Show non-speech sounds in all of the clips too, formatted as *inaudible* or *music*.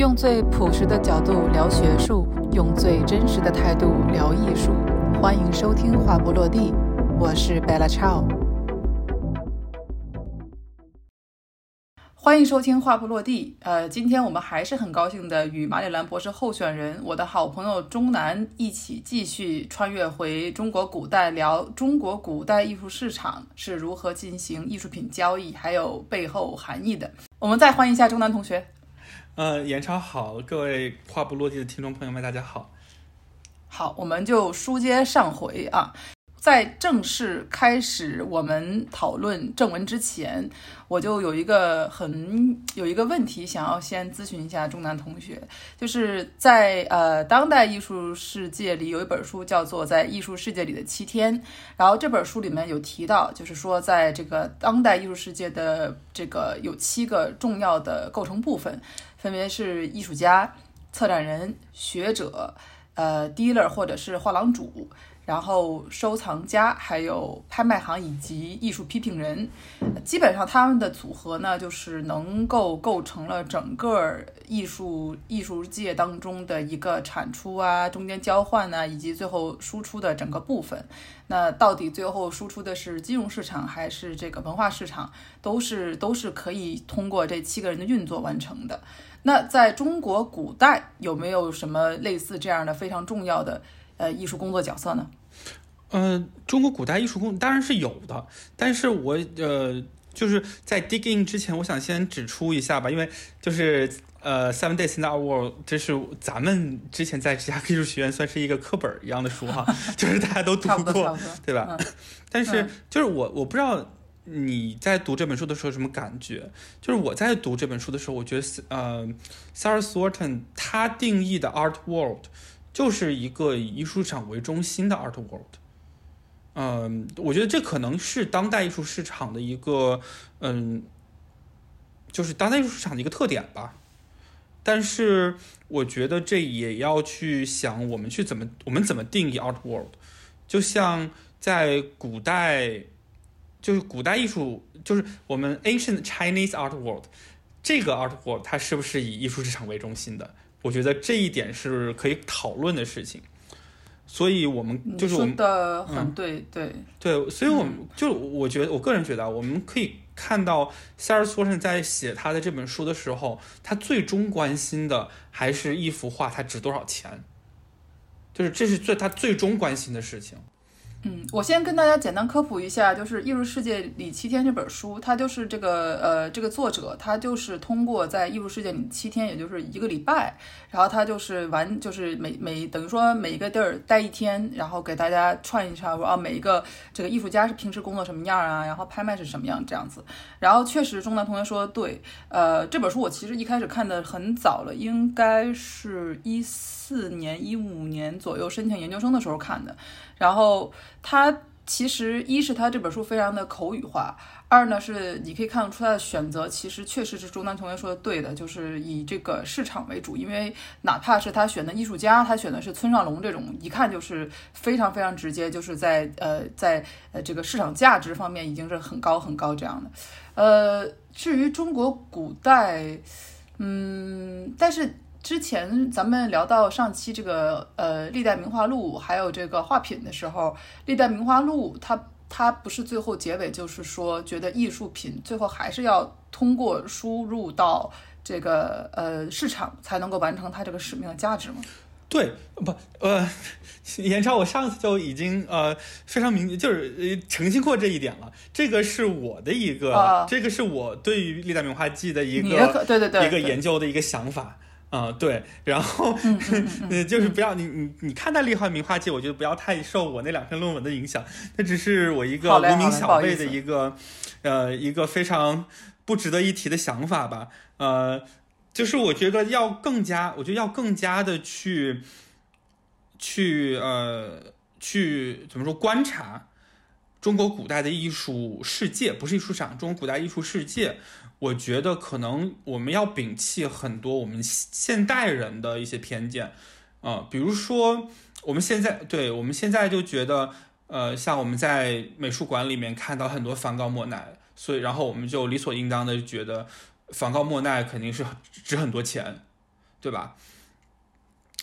用最朴实的角度聊学术，用最真实的态度聊艺术。欢迎收听《话不落地》，我是 Bella Chow。欢迎收听《话不落地》。呃，今天我们还是很高兴的与马里兰博士候选人，我的好朋友钟南一起继续穿越回中国古代，聊中国古代艺术市场是如何进行艺术品交易，还有背后含义的。我们再欢迎一下钟南同学。呃，严超好，各位话不落地的听众朋友们，大家好。好，我们就书接上回啊，在正式开始我们讨论正文之前，我就有一个很有一个问题想要先咨询一下钟南同学，就是在呃当代艺术世界里有一本书叫做《在艺术世界里的七天》，然后这本书里面有提到，就是说在这个当代艺术世界的这个有七个重要的构成部分，分别是艺术家、策展人、学者。呃，dealer 或者是画廊主，然后收藏家，还有拍卖行以及艺术批评人，基本上他们的组合呢，就是能够构成了整个艺术艺术界当中的一个产出啊，中间交换呢，以及最后输出的整个部分。那到底最后输出的是金融市场还是这个文化市场，都是都是可以通过这七个人的运作完成的。那在中国古代有没有什么类似这样的非常重要的呃艺术工作角色呢？呃，中国古代艺术工当然是有的，但是我呃就是在 dig in 之前，我想先指出一下吧，因为就是呃 Seven Days in the World 这是咱们之前在芝加哥艺术学院算是一个课本一样的书哈，*laughs* 就是大家都读过，对吧？但是就是我我不知道。你在读这本书的时候什么感觉？就是我在读这本书的时候，我觉得呃，Sarah Thornton 他定义的 art world 就是一个以艺术场为中心的 art world。嗯，我觉得这可能是当代艺术市场的一个嗯，就是当代艺术市场的一个特点吧。但是我觉得这也要去想我们去怎么我们怎么定义 art world。就像在古代。就是古代艺术，就是我们 ancient Chinese art world，这个 art world 它是不是以艺术市场为中心的？我觉得这一点是可以讨论的事情。所以，我们就是我们的很对对对，所以我们就我觉得，我个人觉得，我们可以看到 Sarah Thornton 在写他的这本书的时候，他最终关心的还是一幅画它值多少钱，就是这是最他最终关心的事情。嗯，我先跟大家简单科普一下，就是《艺术世界里七天》这本书，它就是这个呃，这个作者他就是通过在艺术世界里七天，也就是一个礼拜，然后他就是完，就是每每等于说每一个地儿待一天，然后给大家串一串，说啊每一个这个艺术家是平时工作什么样啊，然后拍卖是什么样这样子。然后确实，中南同学说的对，呃，这本书我其实一开始看的很早了，应该是一四年、一五年左右申请研究生的时候看的。然后他其实一是他这本书非常的口语化，二呢是你可以看得出他的选择其实确实是中南同学说的对的，就是以这个市场为主。因为哪怕是他选的艺术家，他选的是村上龙这种，一看就是非常非常直接，就是在呃在呃这个市场价值方面已经是很高很高这样的。呃，至于中国古代，嗯，但是。之前咱们聊到上期这个呃历代名画录，还有这个画品的时候，历代名画录它它不是最后结尾就是说觉得艺术品最后还是要通过输入到这个呃市场才能够完成它这个使命的价值吗？对，不呃，严超，我上次就已经呃非常明就是呃澄清过这一点了，这个是我的一个，这个是我对于历代名画记的一个对对对一个研究的一个想法。啊，对，然后 *laughs* 就是不要你你你看待《历画名画界》，我觉得不要太受我那两篇论文的影响，那只是我一个无名小辈的一个呃一个非常不值得一提的想法吧。呃，就是我觉得要更加，我觉得要更加的去去呃去怎么说观察中国古代的艺术世界，不是艺术场，中国古代艺术世界。我觉得可能我们要摒弃很多我们现代人的一些偏见，啊，比如说我们现在对我们现在就觉得，呃，像我们在美术馆里面看到很多梵高、莫奈，所以然后我们就理所应当的觉得梵高、莫奈肯定是值很多钱，对吧？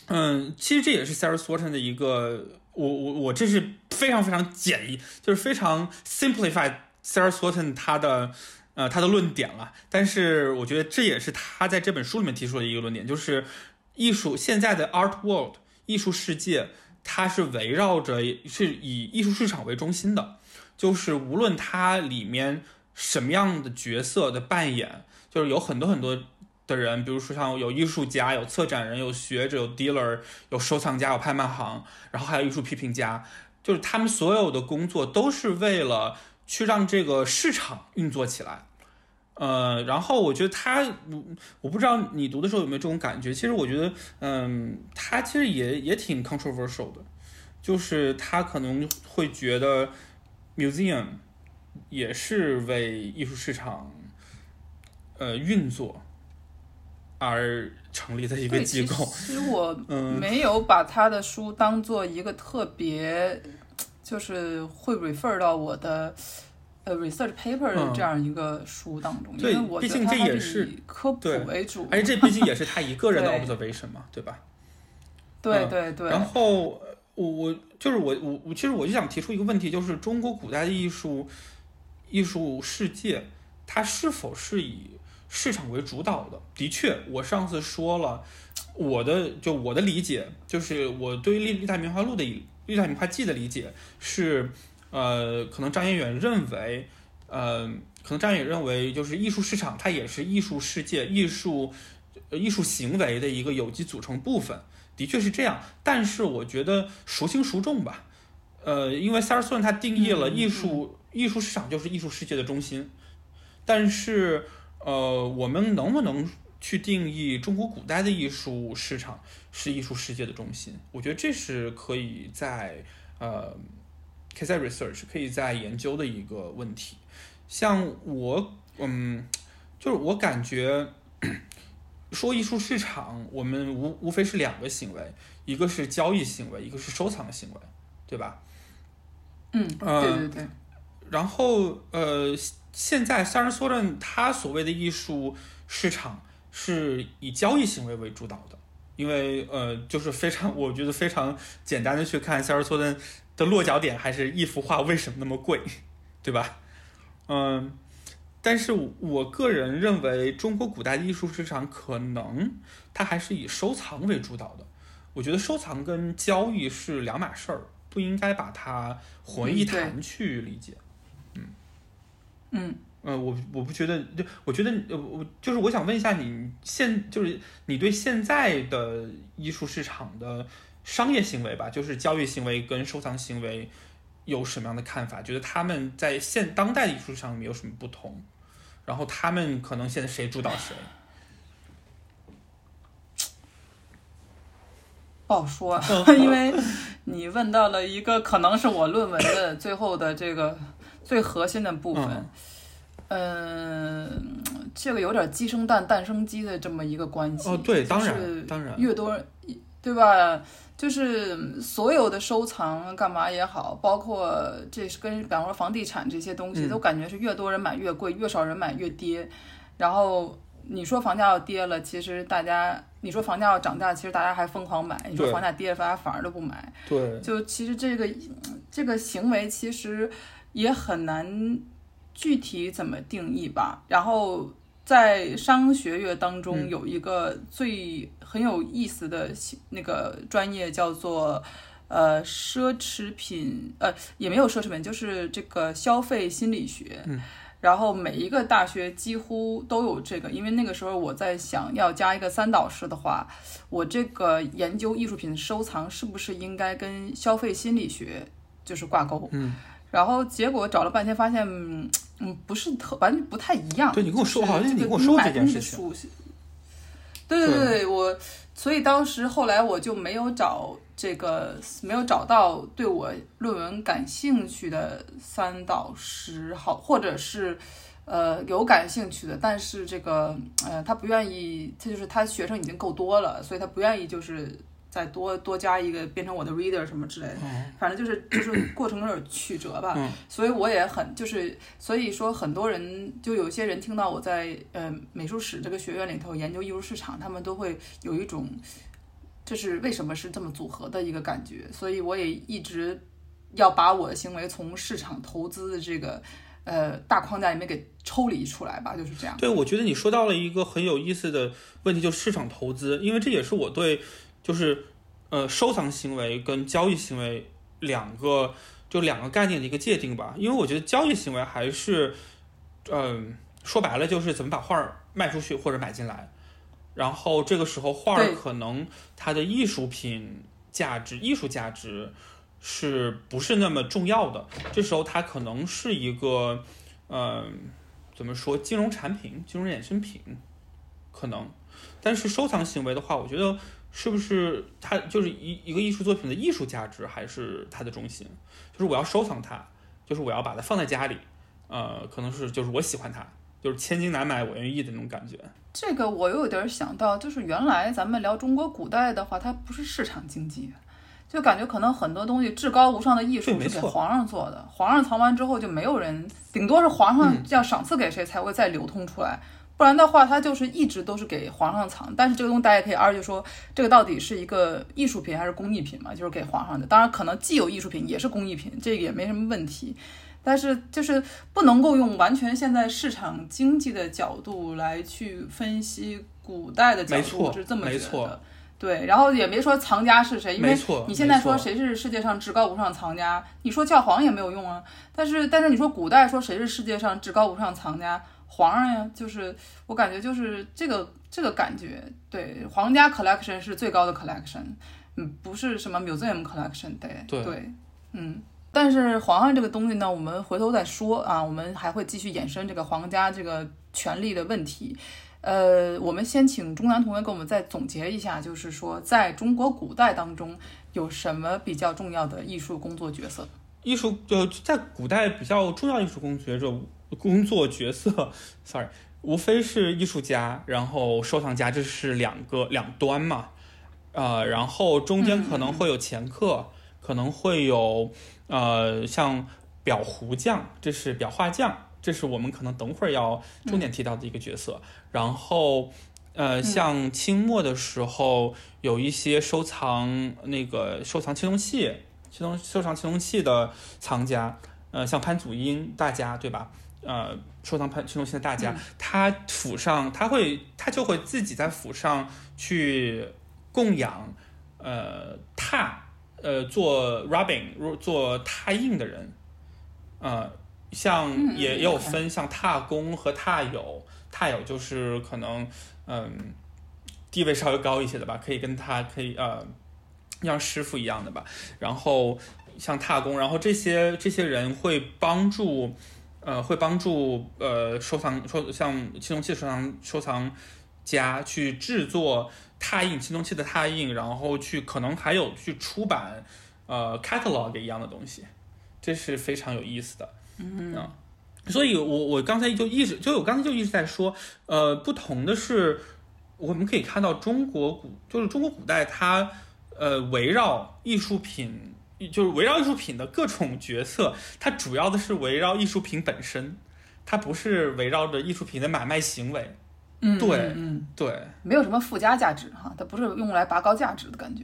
嗯，其实这也是 Sarah Swarton 的一个，我我我这是非常非常简易，就是非常 simplify Sarah Swarton 他的呃他的论点了。但是我觉得这也是他在这本书里面提出的一个论点，就是艺术现在的 art world 艺术世界，它是围绕着是以艺术市场为中心的，就是无论它里面什么样的角色的扮演，就是有很多很多。的人，比如说像有艺术家、有策展人、有学者、有 dealer、有收藏家、有拍卖行，然后还有艺术批评家，就是他们所有的工作都是为了去让这个市场运作起来。呃，然后我觉得他，我不知道你读的时候有没有这种感觉。其实我觉得，嗯，他其实也也挺 controversial 的，就是他可能会觉得 museum 也是为艺术市场呃运作。而成立的一个机构。其实我没有把他的书当做一个特别，就是会 refer 到我的呃 research paper 的这样一个书当中，因为我毕竟这也是科普为主，而且这毕竟也是他一个人的 *laughs* observation 嘛，对吧？对对对。然后我我就是我我我其实我就想提出一个问题，就是中国古代的艺术艺术世界，它是否是以市场为主导的，的确，我上次说了，我的就我的理解，就是我对《历历代名画录》的《历代名画记》的理解是，呃，可能张彦远认为，呃，可能张彦远认为，就是艺术市场它也是艺术世界、艺术艺术行为的一个有机组成部分，的确是这样。但是我觉得孰轻孰重吧，呃，因为塞尔斯他定义了艺术艺术市场就是艺术世界的中心，但是。呃，我们能不能去定义中国古代的艺术市场是艺术世界的中心？我觉得这是可以在呃，可以在 research 可以在研究的一个问题。像我，嗯，就是我感觉说艺术市场，我们无无非是两个行为，一个是交易行为，一个是收藏行为，对吧？嗯，对对对。然后呃。现在 s a r a s o r n 他所谓的艺术市场是以交易行为为主导的，因为呃，就是非常，我觉得非常简单的去看 s o r n 的落脚点还是一幅画为什么那么贵，*laughs* 对吧？嗯，但是我个人认为中国古代的艺术市场可能它还是以收藏为主导的，我觉得收藏跟交易是两码事儿，不应该把它混为一谈去理解。嗯，呃，我我不觉得，就我觉得，呃，我就是我想问一下你，现就是你对现在的艺术市场的商业行为吧，就是交易行为跟收藏行为有什么样的看法？觉得他们在现当代的艺术上面有什么不同？然后他们可能现在谁主导谁？不好说，*laughs* 因为你问到了一个可能是我论文的最后的这个。最核心的部分，嗯，这个有点鸡生蛋，蛋生鸡的这么一个关系。哦，对，当然，当然，越多，对吧？就是所有的收藏干嘛也好，包括这是跟比方说房地产这些东西，都感觉是越多人买越贵，越少人买越跌。然后你说房价要跌了，其实大家你说房价要涨价，其实大家还疯狂买。你说房价跌了，大家反而都不买。对，就其实这个这个行为其实。也很难具体怎么定义吧。然后在商学院当中有一个最很有意思的那个专业叫做呃奢侈品呃也没有奢侈品，就是这个消费心理学。然后每一个大学几乎都有这个，因为那个时候我在想要加一个三导师的话，我这个研究艺术品收藏是不是应该跟消费心理学就是挂钩？嗯。然后结果找了半天，发现嗯不是特完全不太一样。对你跟我说，好像你跟我说这件事情。对对对，我所以当时后来我就没有找这个，没有找到对我论文感兴趣的三导师，好或者是呃有感兴趣的，但是这个呃他不愿意，他就是他学生已经够多了，所以他不愿意就是。再多多加一个变成我的 reader 什么之类的，反正就是就是过程有点曲折吧。*clears throat* 所以我也很就是所以说很多人就有些人听到我在呃美术史这个学院里头研究艺术市场，他们都会有一种这是为什么是这么组合的一个感觉。所以我也一直要把我的行为从市场投资的这个。呃，大框架里面给抽离出来吧，就是这样。对，我觉得你说到了一个很有意思的问题，就是市场投资，因为这也是我对，就是呃收藏行为跟交易行为两个就两个概念的一个界定吧。因为我觉得交易行为还是，嗯，说白了就是怎么把画儿卖出去或者买进来，然后这个时候画儿可能它的艺术品价值、艺术价值。是不是那么重要的？这时候它可能是一个，嗯，怎么说？金融产品、金融衍生品，可能。但是收藏行为的话，我觉得是不是它就是一一个艺术作品的艺术价值还是它的中心？就是我要收藏它，就是我要把它放在家里，呃，可能是就是我喜欢它，就是千金难买我愿意的那种感觉。这个我又有点想到，就是原来咱们聊中国古代的话，它不是市场经济。就感觉可能很多东西至高无上的艺术是给皇上做的，皇上藏完之后就没有人，顶多是皇上要赏赐给谁才会再流通出来，不然的话它就是一直都是给皇上藏。但是这个东西大家可以二就说，这个到底是一个艺术品还是工艺品嘛？就是给皇上的，当然可能既有艺术品也是工艺品，这个也没什么问题。但是就是不能够用完全现在市场经济的角度来去分析古代的角度，是这么觉得。对，然后也没说藏家是谁，因为你现在说谁是世界上至高无上藏家，你说教皇也没有用啊。但是，但是你说古代说谁是世界上至高无上藏家，皇上呀，就是我感觉就是这个这个感觉。对，皇家 collection 是最高的 collection，嗯，不是什么 museum collection，对对，嗯。但是皇上这个东西呢，我们回头再说啊，我们还会继续衍生这个皇家这个权力的问题。呃，我们先请钟南同学给我们再总结一下，就是说，在中国古代当中有什么比较重要的艺术工作角色？艺术呃，在古代比较重要艺术工作者工作角色，sorry，无非是艺术家，然后收藏家，这是两个两端嘛。呃，然后中间可能会有掮客，可能会有呃，像裱糊匠，这是裱画匠。这是我们可能等会儿要重点提到的一个角色。然后，呃，像清末的时候，有一些收藏那个收藏青铜器、青铜收藏青铜器的藏家，呃，像潘祖英大家，对吧？呃，收藏潘青铜器的大家，他府上他会他就会自己在府上去供养，呃，拓，呃，做 rubbing 做拓印的人，呃。像也也有分，像拓工和拓友，拓友就是可能嗯地位稍微高一些的吧，可以跟他可以呃像师傅一样的吧。然后像拓工，然后这些这些人会帮助呃会帮助呃收藏收像青铜器收藏收藏家去制作拓印青铜器的拓印，然后去可能还有去出版呃 catalog 一样的东西，这是非常有意思的。嗯，所以，我我刚才就一直，就我刚才就一直在说，呃，不同的是，我们可以看到中国古，就是中国古代，它呃围绕艺术品，就是围绕艺术品的各种角色，它主要的是围绕艺术品本身，它不是围绕着艺术品的买卖行为。嗯，对，嗯，对，没有什么附加价值哈，它不是用来拔高价值的感觉，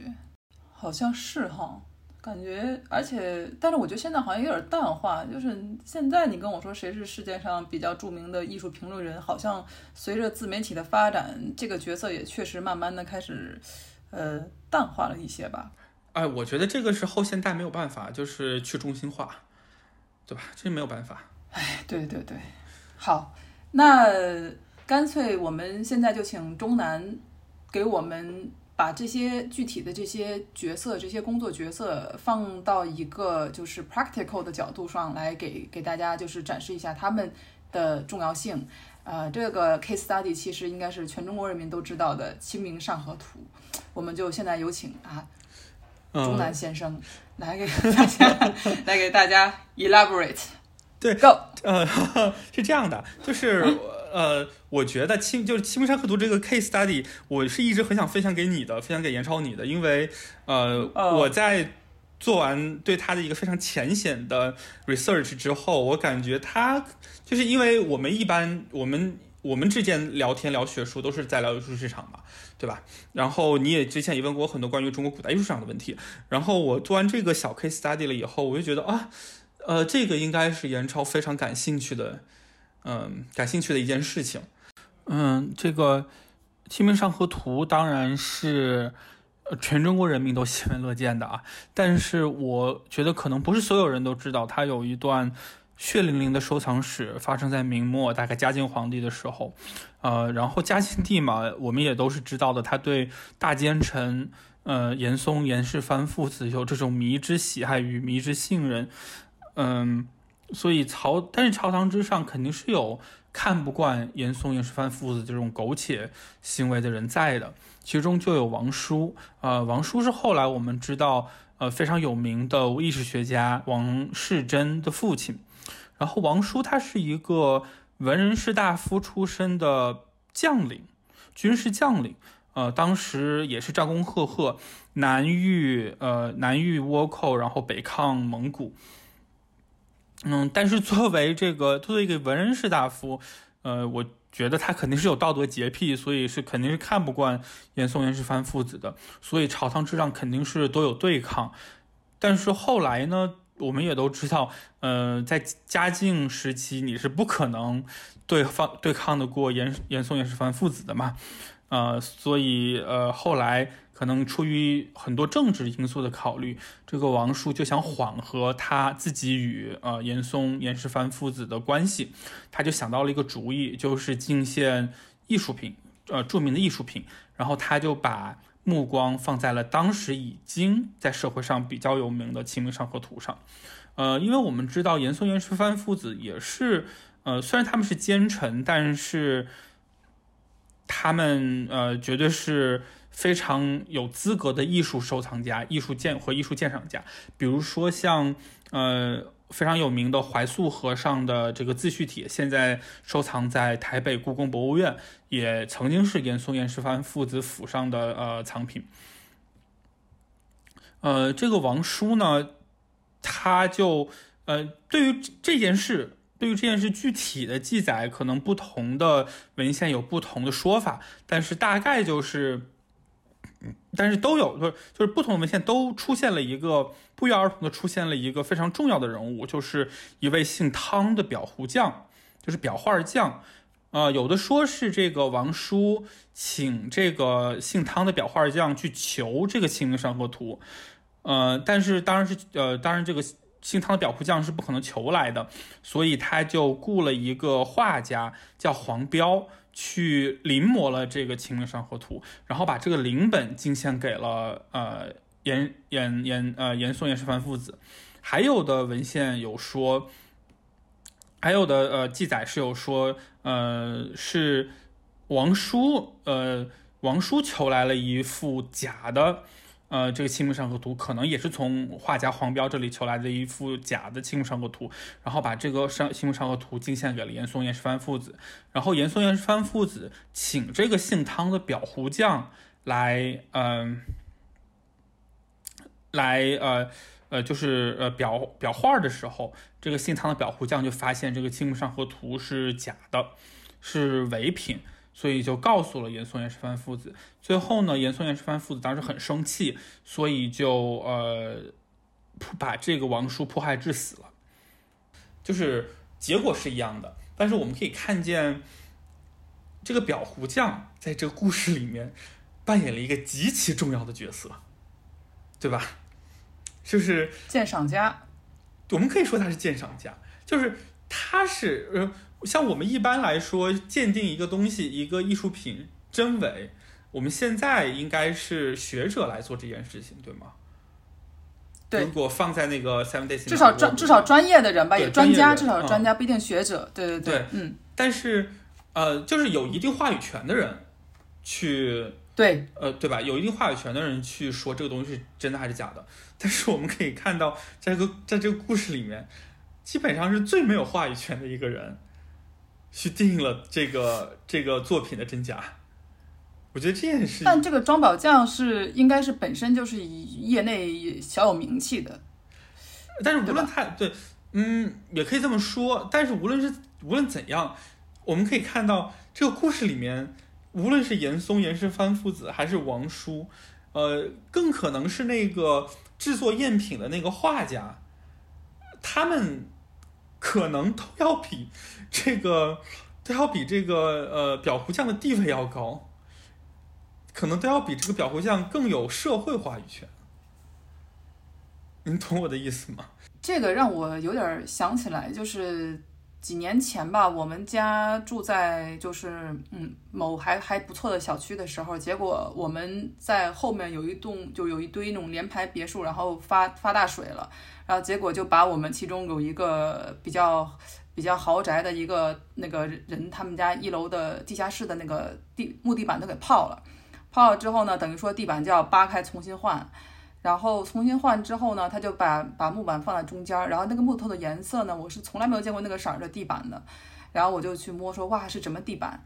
好像是哈。感觉，而且，但是我觉得现在好像有点淡化。就是现在你跟我说谁是世界上比较著名的艺术评论人，好像随着自媒体的发展，这个角色也确实慢慢的开始，呃，淡化了一些吧。哎，我觉得这个是后现代没有办法，就是去中心化，对吧？这没有办法。哎，对对对，好，那干脆我们现在就请钟南给我们。把这些具体的这些角色、这些工作角色放到一个就是 practical 的角度上来给给大家就是展示一下他们的重要性。呃，这个 case study 其实应该是全中国人民都知道的《清明上河图》，我们就现在有请啊，钟南先生来给大家来给大家 elaborate。*laughs* 对，Go。呃，*laughs* 是这样的，就是呃，我觉得清就是《清明上河图》这个 case study，我是一直很想分享给你的，分享给严超你的，因为呃，我在做完对他的一个非常浅显的 research 之后，我感觉他就是因为我们一般我们我们之间聊天聊学术都是在聊艺术市场嘛，对吧？然后你也之前也问过我很多关于中国古代艺术史上的问题，然后我做完这个小 case study 了以后，我就觉得啊，呃，这个应该是严超非常感兴趣的。嗯，感兴趣的一件事情。嗯，这个《清明上河图》当然是全中国人民都喜闻乐见的啊。但是我觉得可能不是所有人都知道，它有一段血淋淋的收藏史，发生在明末，大概嘉靖皇帝的时候。呃，然后嘉靖帝嘛，我们也都是知道的，他对大奸臣，呃，严嵩、严世蕃父子有这种迷之喜爱与迷之信任。嗯。所以朝，但是朝堂之上肯定是有看不惯严嵩、严世蕃父子这种苟且行为的人在的，其中就有王叔。呃，王叔是后来我们知道，呃，非常有名的历史学家王世贞的父亲。然后王叔他是一个文人士大夫出身的将领，军事将领。呃，当时也是战功赫赫，南御呃南御倭寇，然后北抗蒙古。嗯，但是作为这个作为一个文人士大夫，呃，我觉得他肯定是有道德洁癖，所以是肯定是看不惯严嵩、严世蕃父子的，所以朝堂之上肯定是都有对抗。但是后来呢，我们也都知道，呃，在嘉靖时期你是不可能对方对抗得过严严嵩、严世蕃父子的嘛，呃，所以呃后来。可能出于很多政治因素的考虑，这个王叔就想缓和他自己与呃严嵩、严世蕃父子的关系，他就想到了一个主意，就是进献艺术品，呃著名的艺术品，然后他就把目光放在了当时已经在社会上比较有名的《清明上河图》上，呃，因为我们知道严嵩、严世蕃父子也是，呃，虽然他们是奸臣，但是他们呃绝对是。非常有资格的艺术收藏家、艺术鉴和艺术鉴赏家，比如说像呃非常有名的怀素和尚的这个自叙帖，现在收藏在台北故宫博物院，也曾经是严嵩、严世蕃父子府上的呃藏品。呃，这个王叔呢，他就呃对于这件事，对于这件事具体的记载，可能不同的文献有不同的说法，但是大概就是。但是都有，就是就是不同的文献都出现了一个不约而同的出现了一个非常重要的人物，就是一位姓汤的裱糊匠，就是裱画匠。呃，有的说是这个王叔请这个姓汤的裱画匠去求这个《清明上河图》，呃，但是当然是呃，当然这个姓汤的裱糊匠是不可能求来的，所以他就雇了一个画家叫黄彪。去临摹了这个《清明上河图》，然后把这个临本进献给了呃严严严呃严嵩严世蕃父子。还有的文献有说，还有的呃记载是有说，呃是王叔呃王叔求来了一幅假的。呃，这个《清明上河图》可能也是从画家黄彪这里求来的一幅假的《清明上河图》，然后把这个上《清明上河图》进献给了严嵩、严世蕃父子，然后严嵩、严世蕃父子请这个姓汤的裱糊匠来，嗯，来，呃，呃，就是呃裱裱画的时候，这个姓汤的裱糊匠就发现这个《清明上河图》是假的，是伪品。所以就告诉了严嵩、严世蕃父子。最后呢，严嵩、严世蕃父子当时很生气，所以就呃，把这个王叔迫害致死了。就是结果是一样的，但是我们可以看见，这个裱糊匠在这个故事里面扮演了一个极其重要的角色，对吧？就是鉴赏家。我们可以说他是鉴赏家，就是他是呃。像我们一般来说鉴定一个东西、一个艺术品真伪，我们现在应该是学者来做这件事情，对吗？对。如果放在那个 Seven Days，至少专至少专业的人吧，也专家，至少专家不一定学者。对对对，嗯。但是呃，就是有一定话语权的人去对呃对吧？有一定话语权的人去说这个东西是真的还是假的。*laughs* 但是我们可以看到，在这个在这个故事里面，基本上是最没有话语权的一个人。去定了这个这个作品的真假。我觉得这件事，但这个庄宝匠是应该是本身就是以业内小有名气的。但是无论他对，嗯，也可以这么说。但是无论是无论怎样，我们可以看到这个故事里面，无论是严嵩、严世蕃父子，还是王叔，呃，更可能是那个制作赝品的那个画家，他们可能都要比这个都要比这个呃表糊匠的地位要高。可能都要比这个表糊匠更有社会话语权，您懂我的意思吗？这个让我有点想起来，就是几年前吧，我们家住在就是嗯某还还不错的小区的时候，结果我们在后面有一栋就有一堆那种联排别墅，然后发发大水了，然后结果就把我们其中有一个比较比较豪宅的一个那个人他们家一楼的地下室的那个地木地板都给泡了。泡了之后呢，等于说地板就要扒开重新换，然后重新换之后呢，他就把把木板放在中间，然后那个木头的颜色呢，我是从来没有见过那个色儿的地板的，然后我就去摸说哇是什么地板，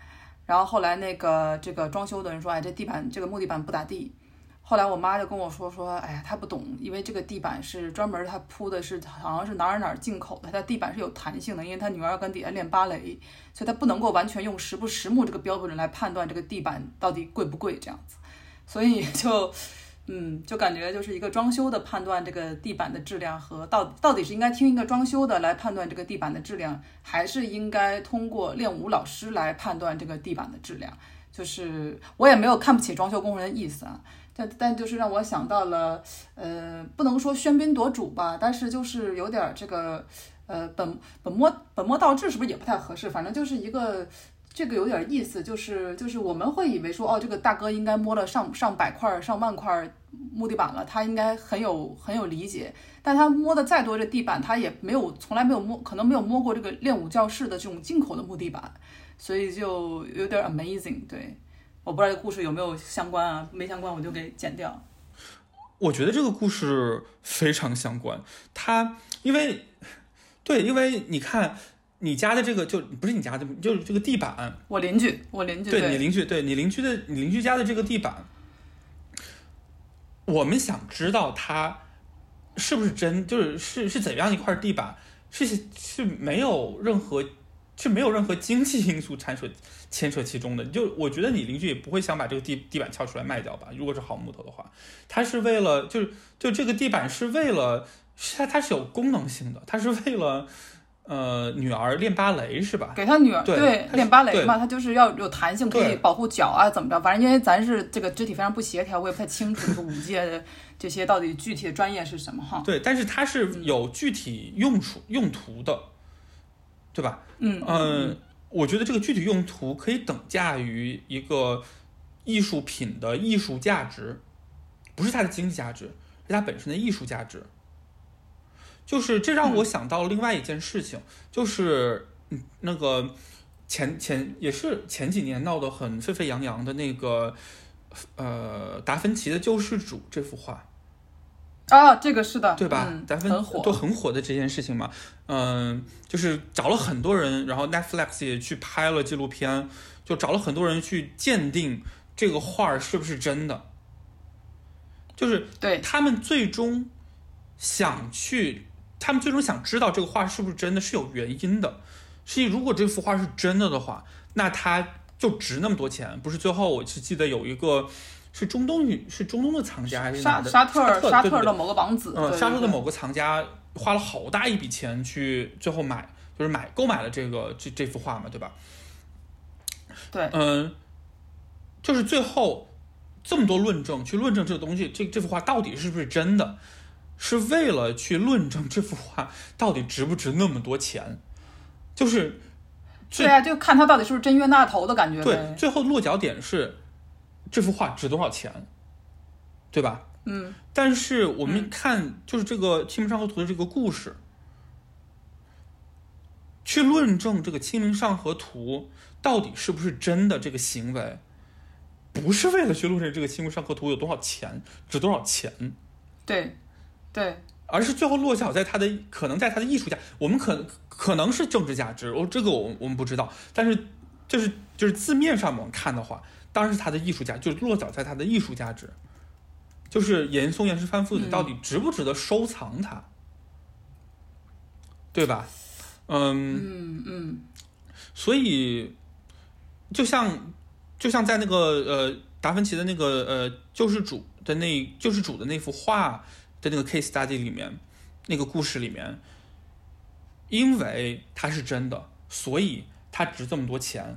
然后后来那个这个装修的人说哎这地板这个木地板不咋地。后来我妈就跟我说说，哎呀，她不懂，因为这个地板是专门她铺的，是好像是哪儿哪儿进口的，它地板是有弹性的，因为她女儿要跟底下练芭蕾，所以她不能够完全用实不实木这个标准来判断这个地板到底贵不贵这样子，所以就，嗯，就感觉就是一个装修的判断这个地板的质量和到到底是应该听一个装修的来判断这个地板的质量，还是应该通过练舞老师来判断这个地板的质量，就是我也没有看不起装修工人的意思啊。但但就是让我想到了，呃，不能说喧宾夺主吧，但是就是有点这个，呃，本本末本末倒置，是不是也不太合适？反正就是一个这个有点意思，就是就是我们会以为说，哦，这个大哥应该摸了上上百块、上万块木地板了，他应该很有很有理解，但他摸的再多这地板，他也没有从来没有摸，可能没有摸过这个练武教室的这种进口的木地板，所以就有点 amazing，对。我不知道这故事有没有相关啊？没相关我就给剪掉。我觉得这个故事非常相关，他因为对，因为你看你家的这个就不是你家的，就是这个地板。我邻居，我邻居，对你邻居，对你邻居的你邻居家的这个地板，我们想知道它是不是真，就是是是怎样一块地板，是是没有任何。是没有任何经济因素掺扯牵扯其中的，就我觉得你邻居也不会想把这个地地板撬出来卖掉吧？如果是好木头的话，它是为了就是就这个地板是为了它它是有功能性的，它是为了呃女儿练芭蕾是吧？给他女儿对练芭蕾嘛，它就是要有弹性，可以保护脚啊怎么着？反正因为咱是这个肢体非常不协调，我也不太清楚这个舞界的这些到底具体的专业是什么哈。对，但是它是有具体用处用途的。对吧？嗯嗯，我觉得这个具体用途可以等价于一个艺术品的艺术价值，不是它的经济价值，是它本身的艺术价值。就是这让我想到另外一件事情，就是嗯那个前前也是前几年闹得很沸沸扬扬的那个呃达芬奇的救世主这幅画。啊，这个是的，对吧？达芬很火都很火的这件事情嘛，嗯，就是找了很多人，然后 Netflix 也去拍了纪录片，就找了很多人去鉴定这个画是不是真的，就是对他们最终想去，他们最终想知道这个画是不是真的，是有原因的。是如果这幅画是真的的话，那它就值那么多钱。不是最后我是记得有一个。是中东女，是中东的藏家还是沙沙特沙特的某个王子？嗯，沙特的某个藏家花了好大一笔钱去最后买，就是买购买了这个这这幅画嘛，对吧？对，嗯，就是最后这么多论证去论证这个东西，这这幅画到底是不是真的，是为了去论证这幅画到底值不值那么多钱，就是对啊，就看他到底是不是真冤大头的感觉。对，最后落脚点是。这幅画值多少钱，对吧？嗯。但是我们看，就是这个《清明上河图》的这个故事，去论证这个《清明上河图》到底是不是真的这个行为，不是为了去论证这个《清明上河图》有多少钱，值多少钱。对，对，而是最后落脚在他的可能在他的艺术家，我们可可能是政治价值，哦，这个我我们不知道，但是就是就是字面上我们看的话，当然是他的艺术家，就是落脚在他的艺术价值，就是严嵩严世蕃父子到底值不值得收藏它，对吧？嗯。嗯嗯，所以就像就像在那个呃达芬奇的那个呃救世主的那救世主的那幅画的那个 case study 里面，那个故事里面，因为它是真的，所以它值这么多钱，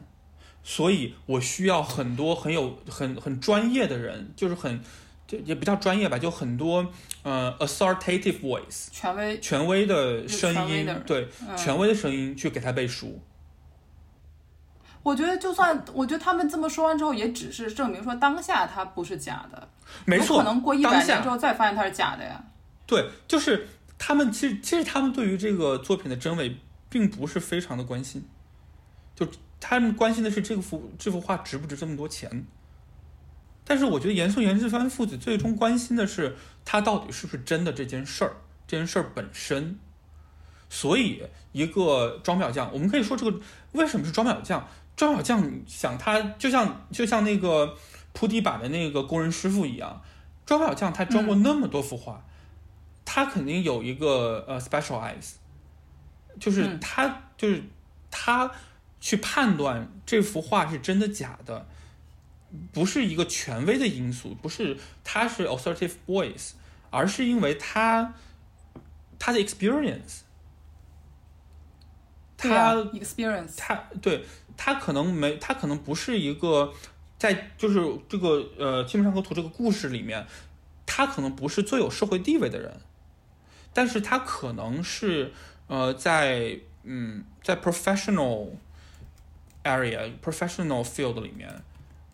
所以我需要很多很有很很专业的人，就是很就也不叫专业吧，就很多呃 authoritative voice 权威，权威的声音对嗯权威的声音去给他背书。我觉得就算我觉得他们这么说完之后，也只是证明说当下它不是假的，没错，可能过一百年之后再发现它是假的呀。对，就是他们其实其实他们对于这个作品的真伪并不是非常的关心，就他们关心的是这幅这幅画值不值这么多钱。但是我觉得严嵩严世蕃父子最终关心的是他到底是不是真的这件事儿，这件事儿本身。所以一个装裱匠，我们可以说这个为什么是装裱匠？装裱匠想他就像就像那个铺地板的那个工人师傅一样，装裱匠他装过那么多幅画，他肯定有一个呃 special eyes，就是嗯。他、就是他去判断这幅画是真的假的，不是一个权威的因素，不是他是 authoritative voice，而是因为他他的 experience，他，experience，他对他可能没，他可能不是一个在就是这个呃《清明上河图》这个故事里面，他可能不是最有社会地位的人，但是他可能是呃在嗯在 professional area professional field 里面，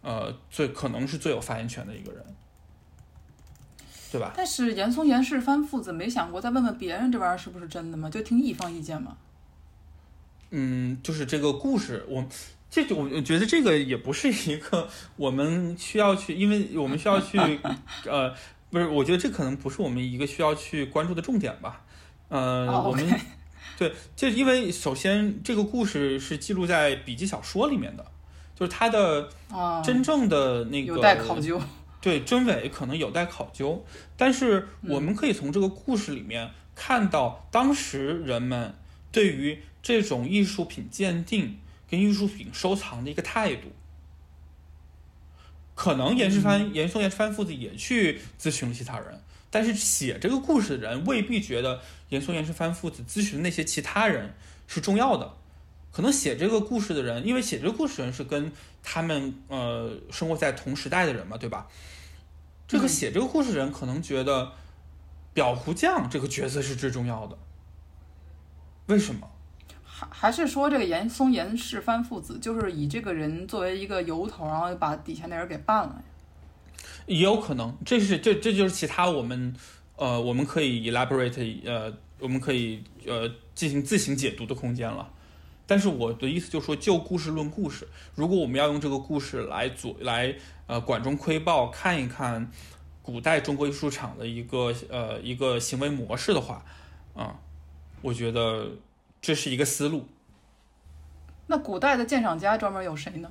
呃最可能是最有发言权的一个人，对吧？但是严嵩严世蕃父子没想过再问问别人这玩意儿是不是真的吗？就听一方意见嘛。嗯，就是这个故事，我这个我我觉得这个也不是一个我们需要去，因为我们需要去，*laughs* 呃，不是，我觉得这可能不是我们一个需要去关注的重点吧。呃，哦我们对，就因为首先这个故事是记录在笔记小说里面的，就是它的啊，真正的那个有待考究。*laughs* 对真伪可能有待考究，但是我们可以从这个故事里面看到当时人们对于这种艺术品鉴定跟艺术品收藏的一个态度。可能严世蕃、严嵩、严世蕃父子也去咨询了其他人，但是写这个故事的人未必觉得严嵩、严世蕃父子咨询的那些其他人是重要的。可能写这个故事的人，因为写这个故事的人是跟他们呃生活在同时代的人嘛，对吧？这个嗯写这个故事的人可能觉得表糊匠这个角色是最重要的。为什么？还还是说这个严嵩严世蕃父子就是以这个人作为一个由头，然后把底下那人给办了？也有可能，这是这这就是其他我们呃我们可以 elaborate 呃我们可以呃进行自行解读的空间了。但是我的意思就是说，就故事论故事，如果我们要用这个故事来左来呃管中窥豹，看一看古代中国艺术场的一个呃一个行为模式的话，啊、我觉得这是一个思路。那古代的鉴赏家专门有谁呢？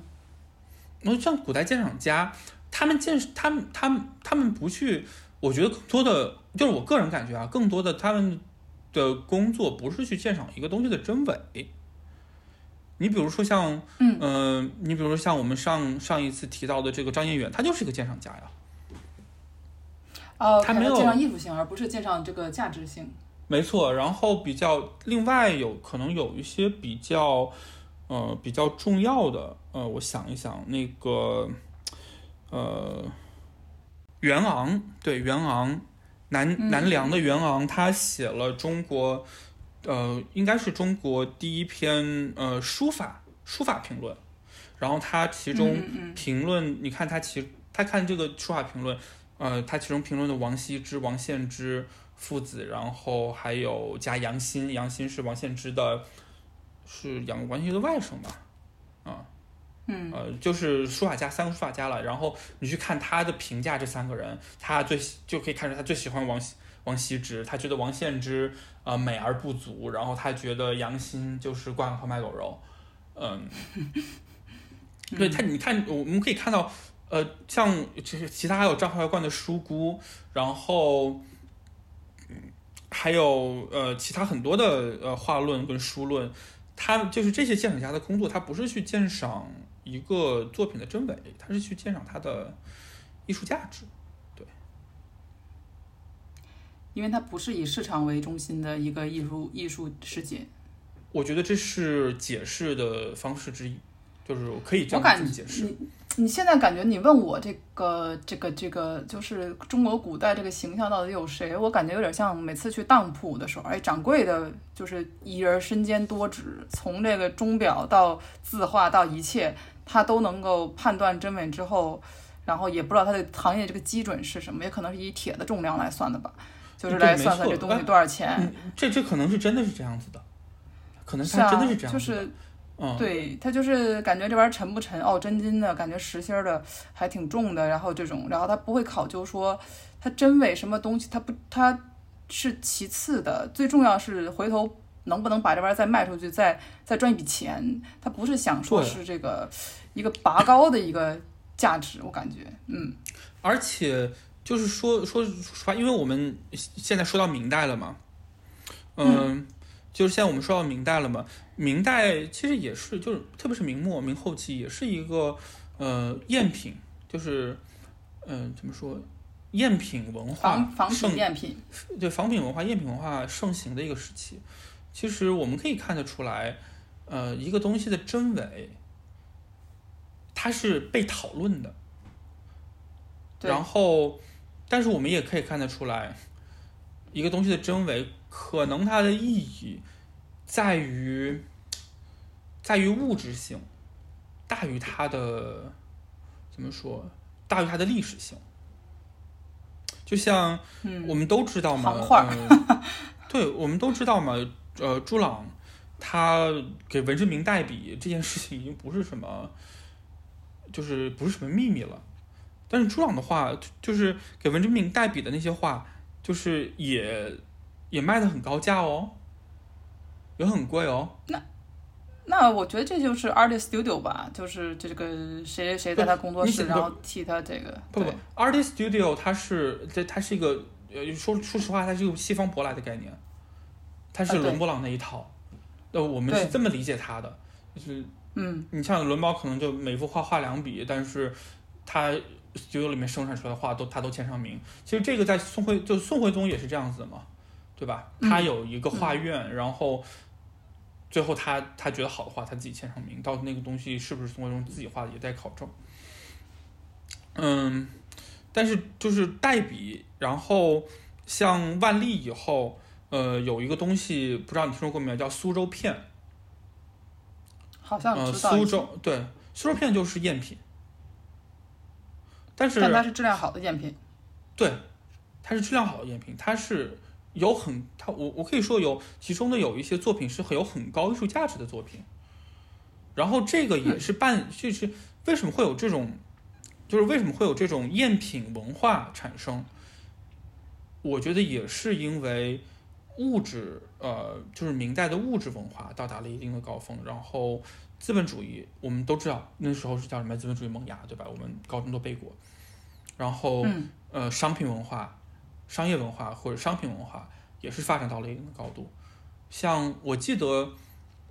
那像古代鉴赏家，他们鉴他们他们他们不去，我觉得更多的就是我个人感觉啊，更多的他们的工作不是去鉴赏一个东西的真伪。你比如说像，嗯呃，你比如说像我们上上一次提到的这个张彦远，他就是一个鉴赏家呀。哦，他没有鉴赏艺术性，而不是鉴赏这个价值性。没错，然后比较另外有可能有一些比较呃比较重要的呃，我想一想，那个呃袁昂对袁昂南嗯。南梁的袁昂，他写了中国呃应该是中国第一篇呃书法书法评论，然后他其中嗯嗯。评论，你看他其他看这个书法评论，呃，他其中评论的王羲之、王献之父子，然后还有加杨新，杨新是王献之的，是杨王献之的外甥吧？啊，嗯呃，就是书法家三个书法家了。然后你去看他的评价，这三个人，他最喜就可以看出他最喜欢王王羲之，他觉得王献之呃美而不足，然后他觉得杨欣就是挂羊头卖狗肉，嗯，*laughs* 对他，你看我们可以看到，呃，像就是其他还有张怀灌的书姑，然后。还有呃，其他很多的呃画论跟书论，他就是这些鉴赏家的工作，他不是去鉴赏一个作品的真伪，他是去鉴赏它的艺术价值，对，因为它不是以市场为中心的一个艺术艺术世界。我觉得这是解释的方式之一，就是我可以这样感解释。你现在感觉你问我这个这个这个就是中国古代这个形象到底有谁？我感觉有点像每次去当铺的时候，哎，掌柜的就是一人身兼多职，从这个钟表到字画到一切，他都能够判断真伪之后，然后也不知道他的行业这个基准是什么，也可能是以铁的重量来算的吧，就是来算算这东西多少钱。这这可能是真的是这样子的，可能他真的是这样子的。对他就是感觉这玩意儿沉不沉哦，真金的感觉实心的还挺重的，然后这种，然后他不会考究说它真伪什么东西，它不它是其次的，最重要是回头能不能把这玩意儿再卖出去，再再赚一笔钱，他不是想说是这个一个拔高的一个价值，我感觉，嗯，而且就是说说实话，因为我们现在说到明代了嘛，嗯。就是现在我们说到明代了嘛，明代其实也是，就是特别是明末、明后期，也是一个呃赝品，就是嗯怎么说，赝品文化盛赝品，对仿品文化、赝品文化盛行的一个时期。其实我们可以看得出来，呃，一个东西的真伪，它是被讨论的。然后，但是我们也可以看得出来，一个东西的真伪。可能它的意义在于，在于物质性大于它的怎么说？大于它的历史性。就像我们都知道嘛，*laughs* 对，我们都知道嘛。呃，朱朗他给文征明代笔这件事情已经不是什么，就是不是什么秘密了。但是朱朗的话，就是给文征明代笔的那些话，就是也。也卖的很高价哦，也很贵哦。那那我觉得这就是 artist studio 吧，就是这个谁谁在他工作室，然后替他这个。不不，artist studio 它是这它是一个呃说说实话，它是一个西方舶来的概念，它是伦勃朗那一套。呃，我们是这么理解它的，就是嗯，你像伦勃可能就每幅画画两笔，但是他 studio 里面生产出来的画都他都签上名。其实这个在宋徽就宋徽宗也是这样子的嘛。对吧？他有一个画院，然后最后他他觉得好的话，他自己签上名。到那个东西是不是宋徽宗自己画的，也待考证。嗯，但是就是代笔，然后像万历以后，呃，有一个东西不知道你听说过没有，叫苏州片。好像知道。苏州对，苏州片就是赝品，但是但它是质量好的赝品。对，它是质量好的赝品，它是。有很，他我我可以说有其中的有一些作品是很有很高艺术价值的作品，然后这个也是半，就是为什么会有这种，就是为什么会有这种赝品文化产生？我觉得也是因为物质，呃，就是明代的物质文化到达了一定的高峰，然后资本主义我们都知道那时候是叫什么资本主义萌芽，对吧？我们高中都背过，然后呃，商品文化。商业文化或者商品文化也是发展到了一定的高度，像我记得，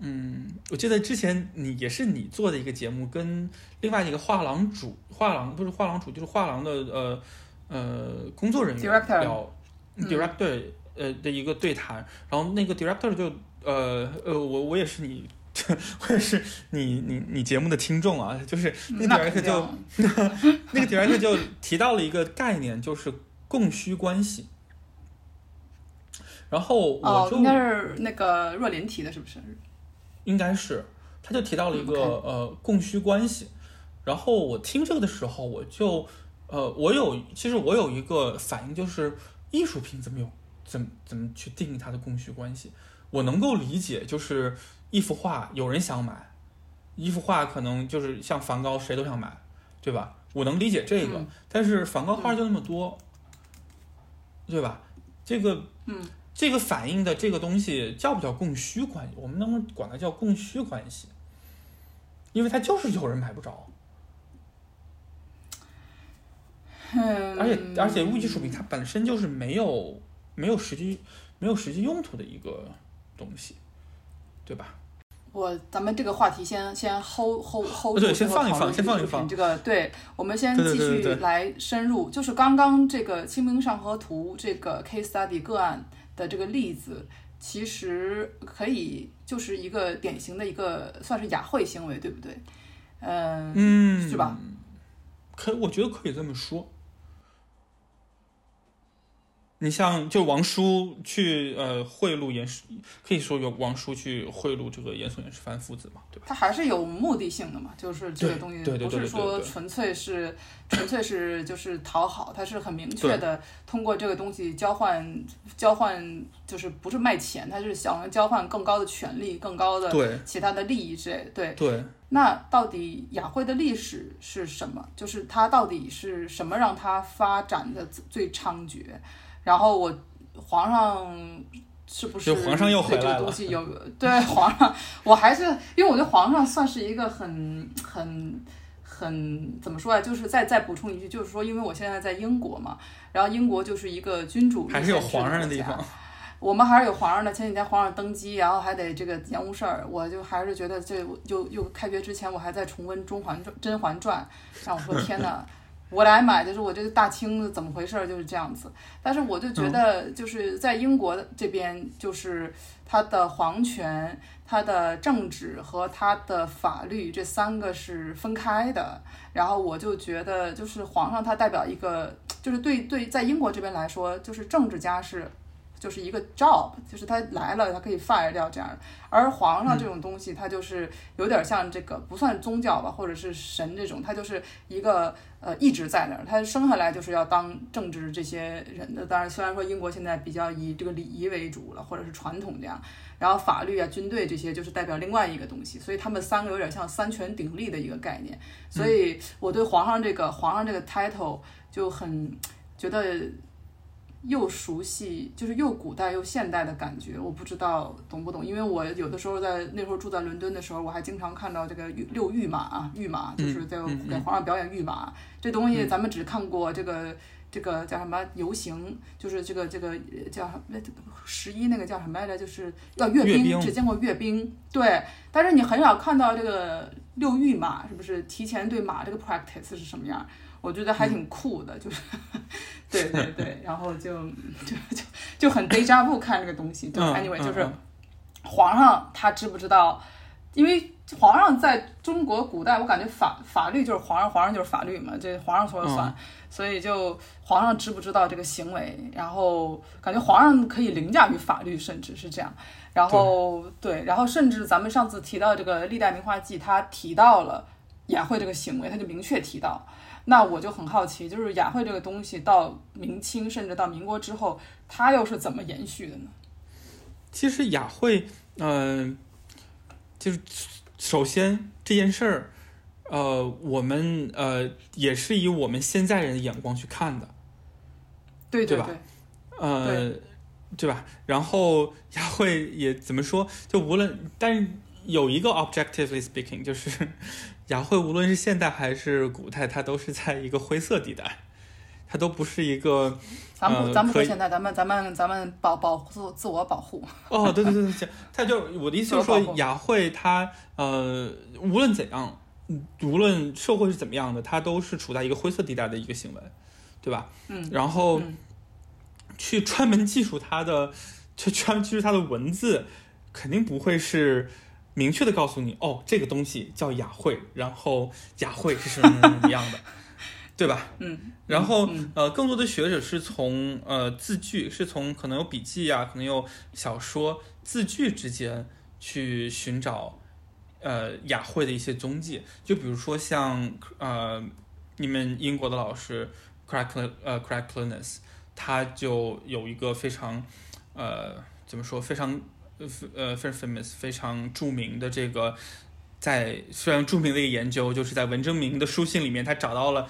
嗯，我记得之前你也是你做的一个节目，跟另外一个画廊主，画廊不是画廊主，就是画廊的呃呃工作人员聊，director 呃的一个对谈，然后那个 director 就呃呃我我也是你，*laughs* 我也是你你你节目的听众啊，就是那个 director 就 *laughs* 那个 director 就提到了一个概念，就是。供需关系，然后我就应该是那个若琳提的，是不是？应该是，他就提到了一个呃供需关系。然后我听这个的时候，我就呃，我有其实我有一个反应，就是艺术品怎么有怎么怎么去定义它的供需关系？我能够理解，就是一幅画有人想买，一幅画可能就是像梵高，谁都想买，对吧？我能理解这个，但是梵高画就那么多。对吧？这个，嗯，这个反映的这个东西叫不叫供需关系？我们能不能管它叫供需关系？因为它就是有人买不着，嗯，而且而且物艺术品它本身就是没有没有实际没有实际用途的一个东西，对吧？我咱们这个话题先先 hold hold hold 对住先放一放先放一放这个对，我们先继对对对对对续来深入。就是刚刚这个《清明上河图》这个 case study 个案的这个例子，其实可以就是一个典型的一个算是雅贿行为，对不对？嗯，嗯，是吧？可我觉得可以这么说。你像就王叔去呃贿赂严世，可以说有王叔去贿赂这个严嵩严世蕃父子嘛，对吧？他还是有目的性的嘛，就是这个东西不是说纯粹是纯粹是就是讨好，他是很明确的通过这个东西交换交换，就是不是卖钱，他是想交换更高的权利、更高的对其他的利益之类的。对，对，那到底雅惠的历史是什么？就是它到底是什么让它发展的最猖獗？然后我皇上是不是就皇上又回来了个东西有 *laughs* 对皇上，我还是因为我觉得皇上算是一个很很很怎么说啊？就是再再补充一句，就是说，因为我现在在英国嘛，然后英国就是一个君主还是有皇上的家地方。我们还是有皇上的。前几天皇上登基，然后还得这个延误事儿，我就还是觉得这又又开学之前，我还在重温《甄嬛传》《甄嬛传》，让我说天呐，我来买就是我这个大清怎么回事儿，就是这样子。但是我就觉得就是在英国这边，就是它的皇权、它的政治和它的法律这三个是分开的。然后我就觉得，就是皇上他代表一个，就是对对，在英国这边来说，就是政治家是。就是一个 job，就是他来了，他可以 fire 掉这样的。而皇上这种东西，他就是有点像这个不算宗教吧，或者是神这种，他就是一个呃一直在那儿，他生下来就是要当政治这些人的。当然，虽然说英国现在比较以这个礼仪为主了，或者是传统这样，然后法律啊、军队这些就是代表另外一个东西，所以他们三个有点像三权鼎立的一个概念。所以我对皇上这个皇上这个 title 就很觉得。又熟悉，就是又古代又现代的感觉，我不知道懂不懂，因为我有的时候在那时候住在伦敦的时候，我还经常看到这个遛御马啊，御马就是在给皇上表演御马，这东西咱们只看过这个这个叫什么游行，就是这个这个叫那十一那个叫什么来着，就是要阅兵，只见过阅兵，对，但是你很少看到这个六御马，是不是提前对马这个 practice 是什么样？我觉得还挺酷的，就是，对对对，然后就就就就很 deja vu 看这个东西。对，anyway，就是皇上他知不知道？因为皇上在中国古代，我感觉法法律就是皇上，皇上就是法律嘛，这皇上说了算。所以就皇上知不知道这个行为？然后感觉皇上可以凌驾于法律，甚至是这样。然后对，然后甚至咱们上次提到这个《历代名画记》，他提到了雅惠这个行为，他就明确提到。那我就很好奇，就是雅惠这个东西到明清甚至到民国之后，它又是怎么延续的呢？其实雅惠，嗯，就是首先这件事儿，呃，我们呃也是以我们现在人的眼光去看的，对对吧？呃，对吧？然后 *laughs* 雅惠也怎么说？就无论，但是有一个 objectively speaking，就是。雅惠无论是现代还是古代，它都是在一个灰色地带，它都不是一个。咱们咱们说现在，咱们咱们咱们保保自自我保护。哦，对对对对，它就我的意思就是说，雅惠它呃，无论怎样，无论社会是怎么样的，它都是处在一个灰色地带的一个行为，对吧？嗯。然后去专门记述它的，去专门记述它的文字，肯定不会是。明确的告诉你，哦，这个东西叫雅惠，然后雅惠是什么什么样的，*laughs* 对吧？嗯。然后呃，更多的学者是从呃字句，是从可能有笔记啊，可能有小说字句之间去寻找呃雅惠的一些踪迹。就比如说像呃你们英国的老师 Crack 呃 Crackliness，他就有一个非常呃怎么说非常。呃呃，非常 famous，非常著名的这个，在非常著名的一个研究，就是在文征明的书信里面，他找到了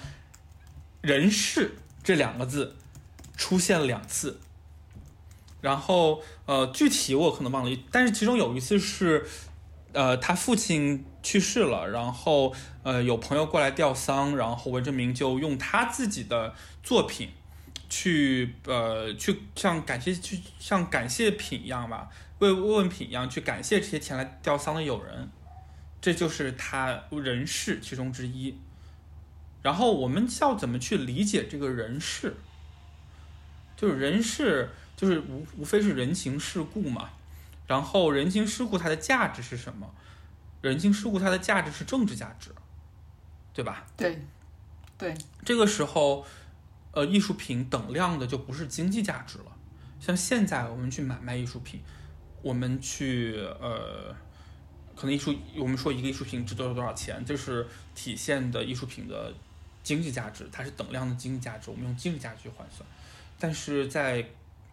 “人事”这两个字出现了两次，然后呃，具体我可能忘了，但是其中有一次是，呃，他父亲去世了，然后呃，有朋友过来吊丧，然后文征明就用他自己的作品去呃去像感谢去像感谢品一样吧，慰慰问品一样去感谢这些前来吊丧的友人，这就是他人事其中之一。然后我们要怎么去理解这个人事？就是人事，就是无无非是人情世故嘛。然后人情世故它的价值是什么？人情世故它的价值是政治价值，对吧？对，对，这个时候，呃，艺术品等量的就不是经济价值了。像现在我们去买卖艺术品，我们去呃，可能艺术，我们说一个艺术品值多少多少钱，这是体现的艺术品的。经济价值，它是等量的经济价值，我们用经济价值去换算。但是在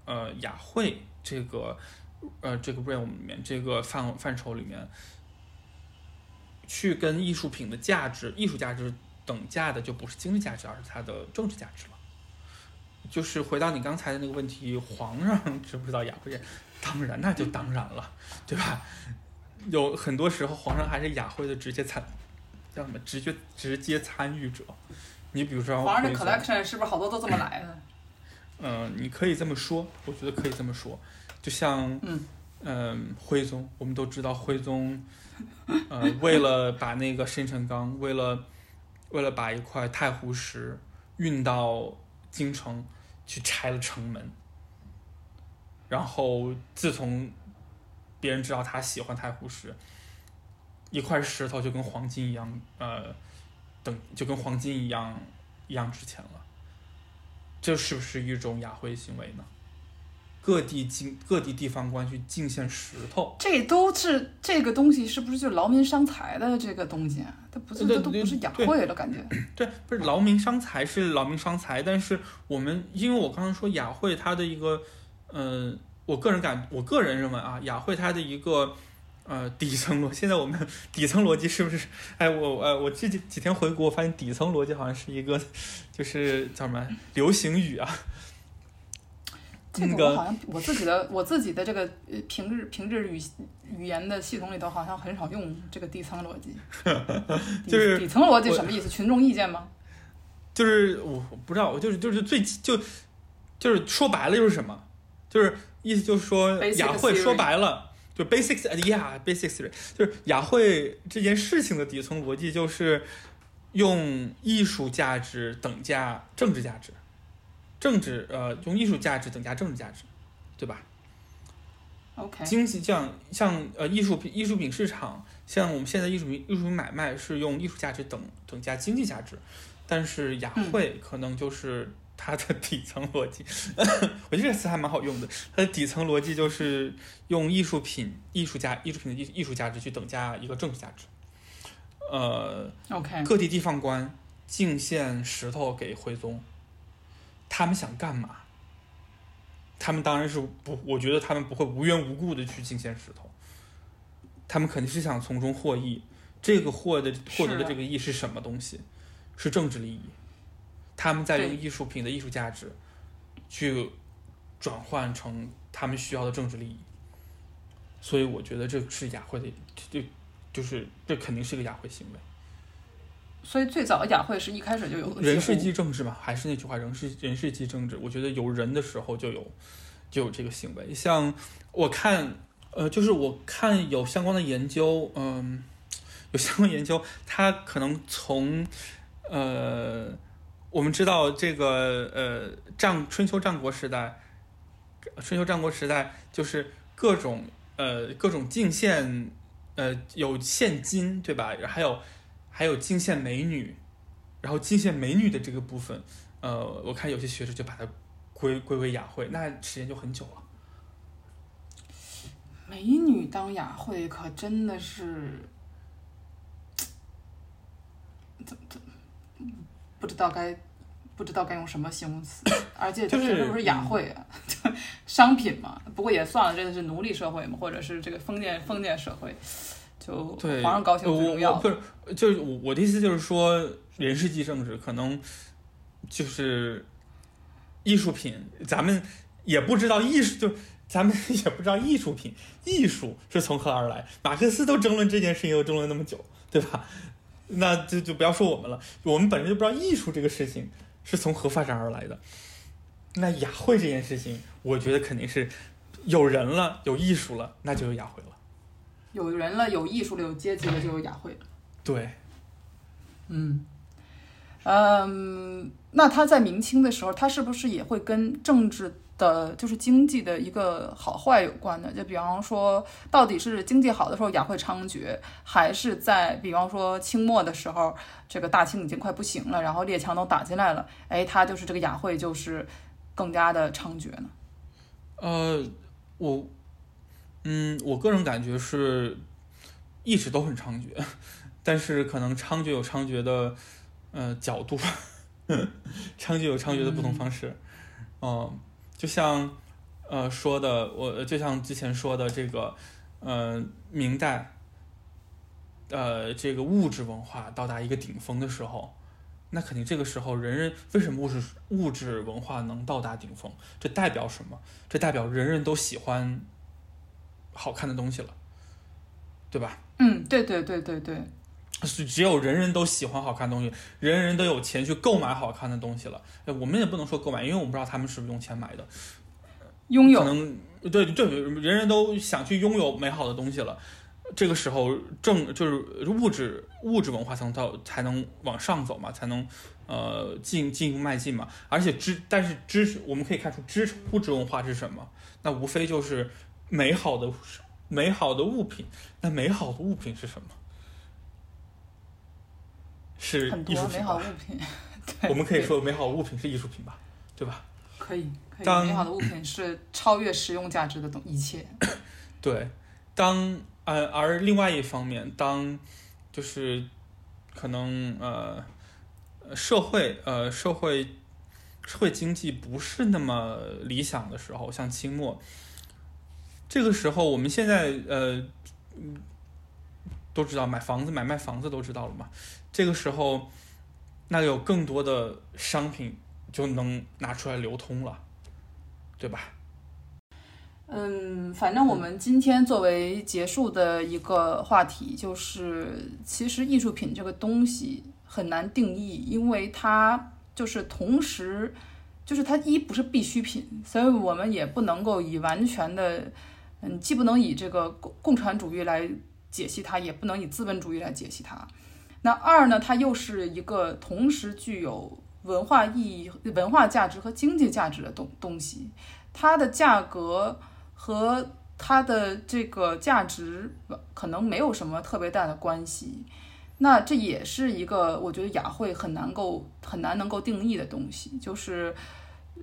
呃雅慧这个呃这个 realm 里面，这个范范畴里面，去跟艺术品的价值、艺术价值等价的，就不是经济价值，而是它的政治价值了。就是回到你刚才的那个问题，皇上知不知道雅慧？当然，那就当然了，对吧？有很多时候，皇上还是雅慧的直接参。叫什么？直接直接参与者，你比如说，皇上的 collection 是不是好多都这么来的？嗯，你可以这么说，我觉得可以这么说。就像，嗯，嗯，徽宗，我们都知道徽宗，呃，*laughs* 为了把那个生辰纲，为了为了把一块太湖石运到京城去拆了城门，然后自从别人知道他喜欢太湖石。一块石头就跟黄金一样，呃，等就跟黄金一样一样值钱了，这是不是一种雅慧行为呢？各地进各地地方官去进献石头，这都是这个东西是不是就劳民伤财的这个东西啊？它不是这都不是雅慧了，感觉。对，不是劳民伤财是劳民伤财，但是我们因为我刚刚说雅慧它的一个，嗯，我个人感我个人认为啊，雅慧它的一个。呃，底层逻，现在我们底层逻辑是不是？哎，我呃，我这几几天回国，我发现底层逻辑好像是一个，就是叫什么流行语啊。这个我好像我自己的我自己的这个平日平日语语言的系统里头好像很少用这个底层逻辑。*laughs* 就是底层逻辑什么意思？群众意见吗？就是我不知道，我就是就是最就就是说白了就是什么？就是意思就是说雅慧说白了。就 basics，呀，basics，就是雅慧这件事情的底层逻辑就是用艺术价值等价政治价值，政治呃用艺术价值等价政治价值，对吧？OK。经济像像呃艺术品艺术品市场，像我们现在艺术品艺术品买卖是用艺术价值等等价经济价值，但是雅慧可能就是。它的底层逻辑，*laughs* 我觉得这个词还蛮好用的。它的底层逻辑就是用艺术品、艺术家、艺术品的艺艺术价值去等价一个政治价值。呃，OK，各地地方官进献石头给徽宗，他们想干嘛？他们当然是不，我觉得他们不会无缘无故的去进献石头，他们肯定是想从中获益。这个获的获得的这个益是什么东西？是政治利益。他们在用艺术品的艺术价值，去转换成他们需要的政治利益，所以我觉得这是雅慧的，就就是这肯定是个雅慧行为。所以最早雅慧是一开始就有人事即政治嘛，还是那句话，人事人事即政治。我觉得有人的时候就有就有这个行为。像我看，呃，就是我看有相关的研究，嗯，有相关研究，他可能从呃。我们知道这个呃战春秋战国时代，春秋战国时代就是各种呃各种进献呃有献金对吧？还有还有进献美女，然后进献美女的这个部分，呃，我看有些学者就把它归归为雅慧，那时间就很久了。美女当雅慧可真的是，怎怎？不知道该不知道该用什么形容词，*coughs* 而且就是不是雅惠啊？*laughs* 就商品嘛，不过也算了，这个是奴隶社会嘛，或者是这个封建封建社会，就皇上高兴最重要。不是，就是我我的意思就是说，人世纪政治，可能就是艺术品，咱们也不知道艺术就咱们也不知道艺术品、艺术是从何而来。马克思都争论这件事情，又争论那么久，对吧？那就就不要说我们了，我们本身就不知道艺术这个事情是从何发展而来的。那雅慧这件事情，我觉得肯定是有人了，有艺术了，那就有雅慧了。有人了，有艺术了，有阶级了，就有雅慧了。对，嗯，嗯，那他在明清的时候，他是不是也会跟政治的，就是经济的一个好坏有关的？就比方说，到底是经济好的时候雅慧猖獗，还是在比方说清末的时候，这个大清已经快不行了，然后列强都打进来了，哎，他就是这个雅慧就是更加的猖獗呢？呃，我，嗯，我个人感觉是一直都很猖獗，但是可能猖獗有猖獗的呃角度，*laughs* 猖獗有猖獗的不同方式，嗯、就像呃说的，我就像之前说的这个，呃，明代，呃，这个物质文化到达一个顶峰的时候。那肯定这个时候，人人为什么物质物质文化能到达顶峰？这代表什么？这代表人人都喜欢好看的东西了，对吧？嗯，对对对对对，是只有人人都喜欢好看的东西，人人都有钱去购买好看的东西了。呃我们也不能说购买，因为我们不知道他们是不是用钱买的。拥有可能对对，人人都想去拥有美好的东西了。这个时候正就是物质物质文化才能到才能往上走嘛，才能呃进进一步迈进嘛。而且知但是知我们可以看出知物质文化是什么？那无非就是美好的美好的物品。那美好的物品是什么？是很多美艺术品吧？好物品。*laughs* 对我们可以说美好物品是艺术品吧，对吧？可以，可以，当美好的物品是超越实用价值的东一切。对，当呃，而另外一方面，当就是可能呃呃社会呃社会社会经济不是那么理想的时候，像清末，这个时候我们现在呃嗯都知道买房子买卖房子都知道了嘛，这个时候那有更多的商品就能拿出来流通了，对吧？嗯，反正我们今天作为结束的一个话题，就是其实艺术品这个东西很难定义，因为它就是同时，就是它一不是必需品，所以我们也不能够以完全的，嗯，既不能以这个共共产主义来解析它，也不能以资本主义来解析它。那二呢，它又是一个同时具有文化意义、文化价值和经济价值的东东西，它的价格。和它的这个价值可能没有什么特别大的关系，那这也是一个我觉得雅慧很难够很难能够定义的东西，就是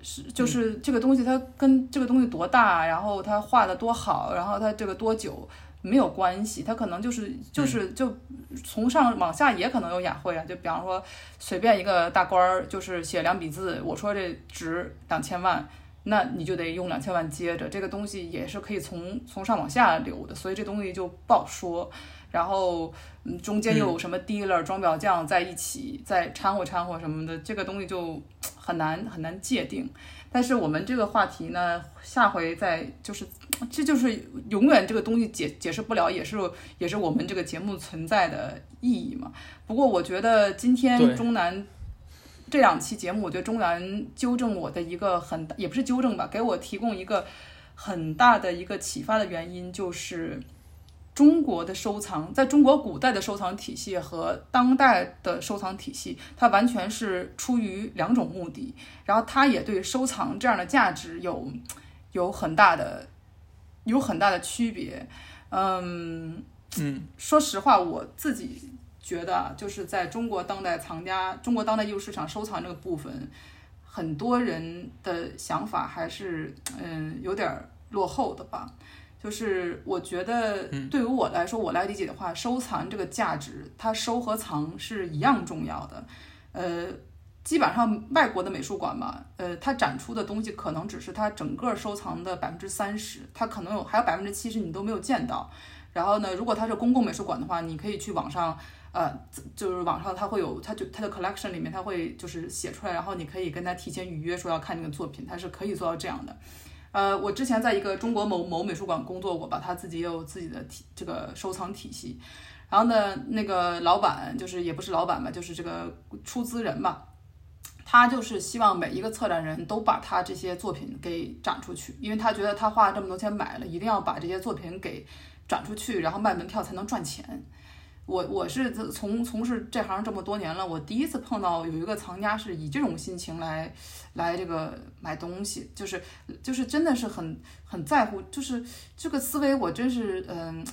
是就是这个东西它跟这个东西多大，然后它画的多好，然后它这个多久没有关系，它可能就是就是就从上往下也可能有雅慧啊，就比方说随便一个大官儿就是写两笔字，我说这值两千万。那你就得用两千万接着，这个东西也是可以从从上往下流的，所以这东西就不好说。然后，嗯，中间又有什么 dealer、装裱匠在一起再掺和掺和什么的，这个东西就很难很难界定。但是我们这个话题呢，下回再就是，这就是永远这个东西解解释不了，也是也是我们这个节目存在的意义嘛。不过我觉得今天中南。这两期节目，我觉得中南纠正我的一个很也不是纠正吧，给我提供一个很大的一个启发的原因，就是中国的收藏，在中国古代的收藏体系和当代的收藏体系，它完全是出于两种目的，然后它也对收藏这样的价值有有很大的有很大的区别。嗯嗯，说实话，我自己觉得啊，就是在中国当代藏家、中国当代艺术市场收藏这个部分，很多人的想法还是嗯有点儿落后的吧。就是我觉得对于我来说，我来理解的话，收藏这个价值，它收和藏是一样重要的。呃，基本上外国的美术馆嘛，呃，它展出的东西可能只是它整个收藏的百分之三十，它可能有还有百分之七十你都没有见到。然后呢，如果它是公共美术馆的话，你可以去网上，呃，就是网上它会有，它就它的 collection 里面它会就是写出来，然后你可以跟他提前预约说要看这个作品，它是可以做到这样的。呃，我之前在一个中国某某美术馆工作过吧，他自己也有自己的体这个收藏体系。然后呢，那个老板就是也不是老板吧，就是这个出资人吧，他就是希望每一个策展人都把他这些作品给展出去，因为他觉得他花了这么多钱买了，一定要把这些作品给展出去，然后卖门票才能赚钱。我我是从从事这行这么多年了，我第一次碰到有一个藏家是以这种心情来来这个买东西，就是就是真的是很很在乎，就是这个思维我真是嗯，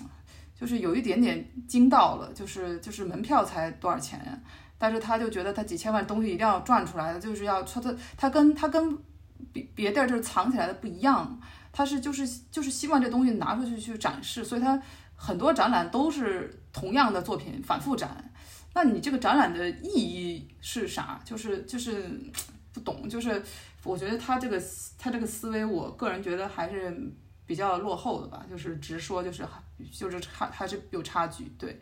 就是有一点点惊到了，就是就是门票才多少钱呀？但是他就觉得他几千万东西一定要赚出来的，就是要他他他跟他跟别别地儿就是藏起来的不一样，他是就是就是希望这东西拿出去去展示，所以他很多展览都是同样的作品反复展。那你这个展览的意义是啥？就是就是不懂，就是我觉得他这个他这个思维，我个人觉得还是比较落后的吧，就是直说就是就是差还是有差距，对。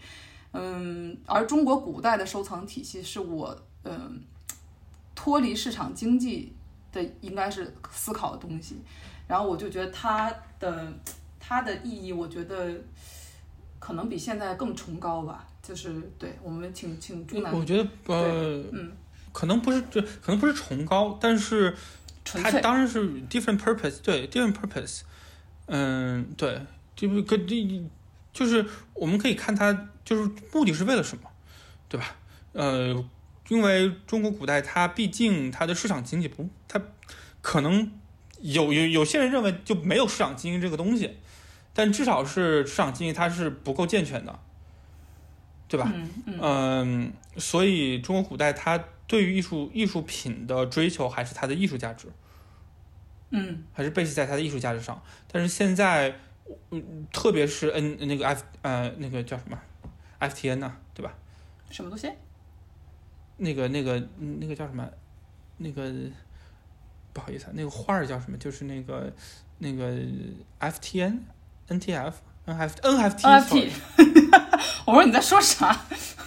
嗯，而中国古代的收藏体系是我嗯脱离市场经济的，应该是思考的东西。然后我就觉得它的它的意义，我觉得可能比现在更崇高吧。就是对我们请请朱楠，我觉得呃嗯，可能不是这可能不是崇高，但是它当然是 different purpose，对 different purpose。嗯，对，就不跟这就是我们可以看它。就是目的是为了什么，对吧？呃，因为中国古代它毕竟它的市场经济不，它可能有有有些人认为就没有市场经济这个东西，但至少是市场经济它是不够健全的，对吧？嗯，所以中国古代它对于艺术艺术品的追求还是它的艺术价值，嗯，还是 base 在它的艺术价值上。但是现在，嗯，特别是 N 那个 F 呃那个叫什么？FTN 呢，对吧？什么东西？那个、那个、那个叫什么？那个不好意思，那个画儿叫什么？就是那个、那个 FTN、NTF、NF、NFT。我说你在说啥？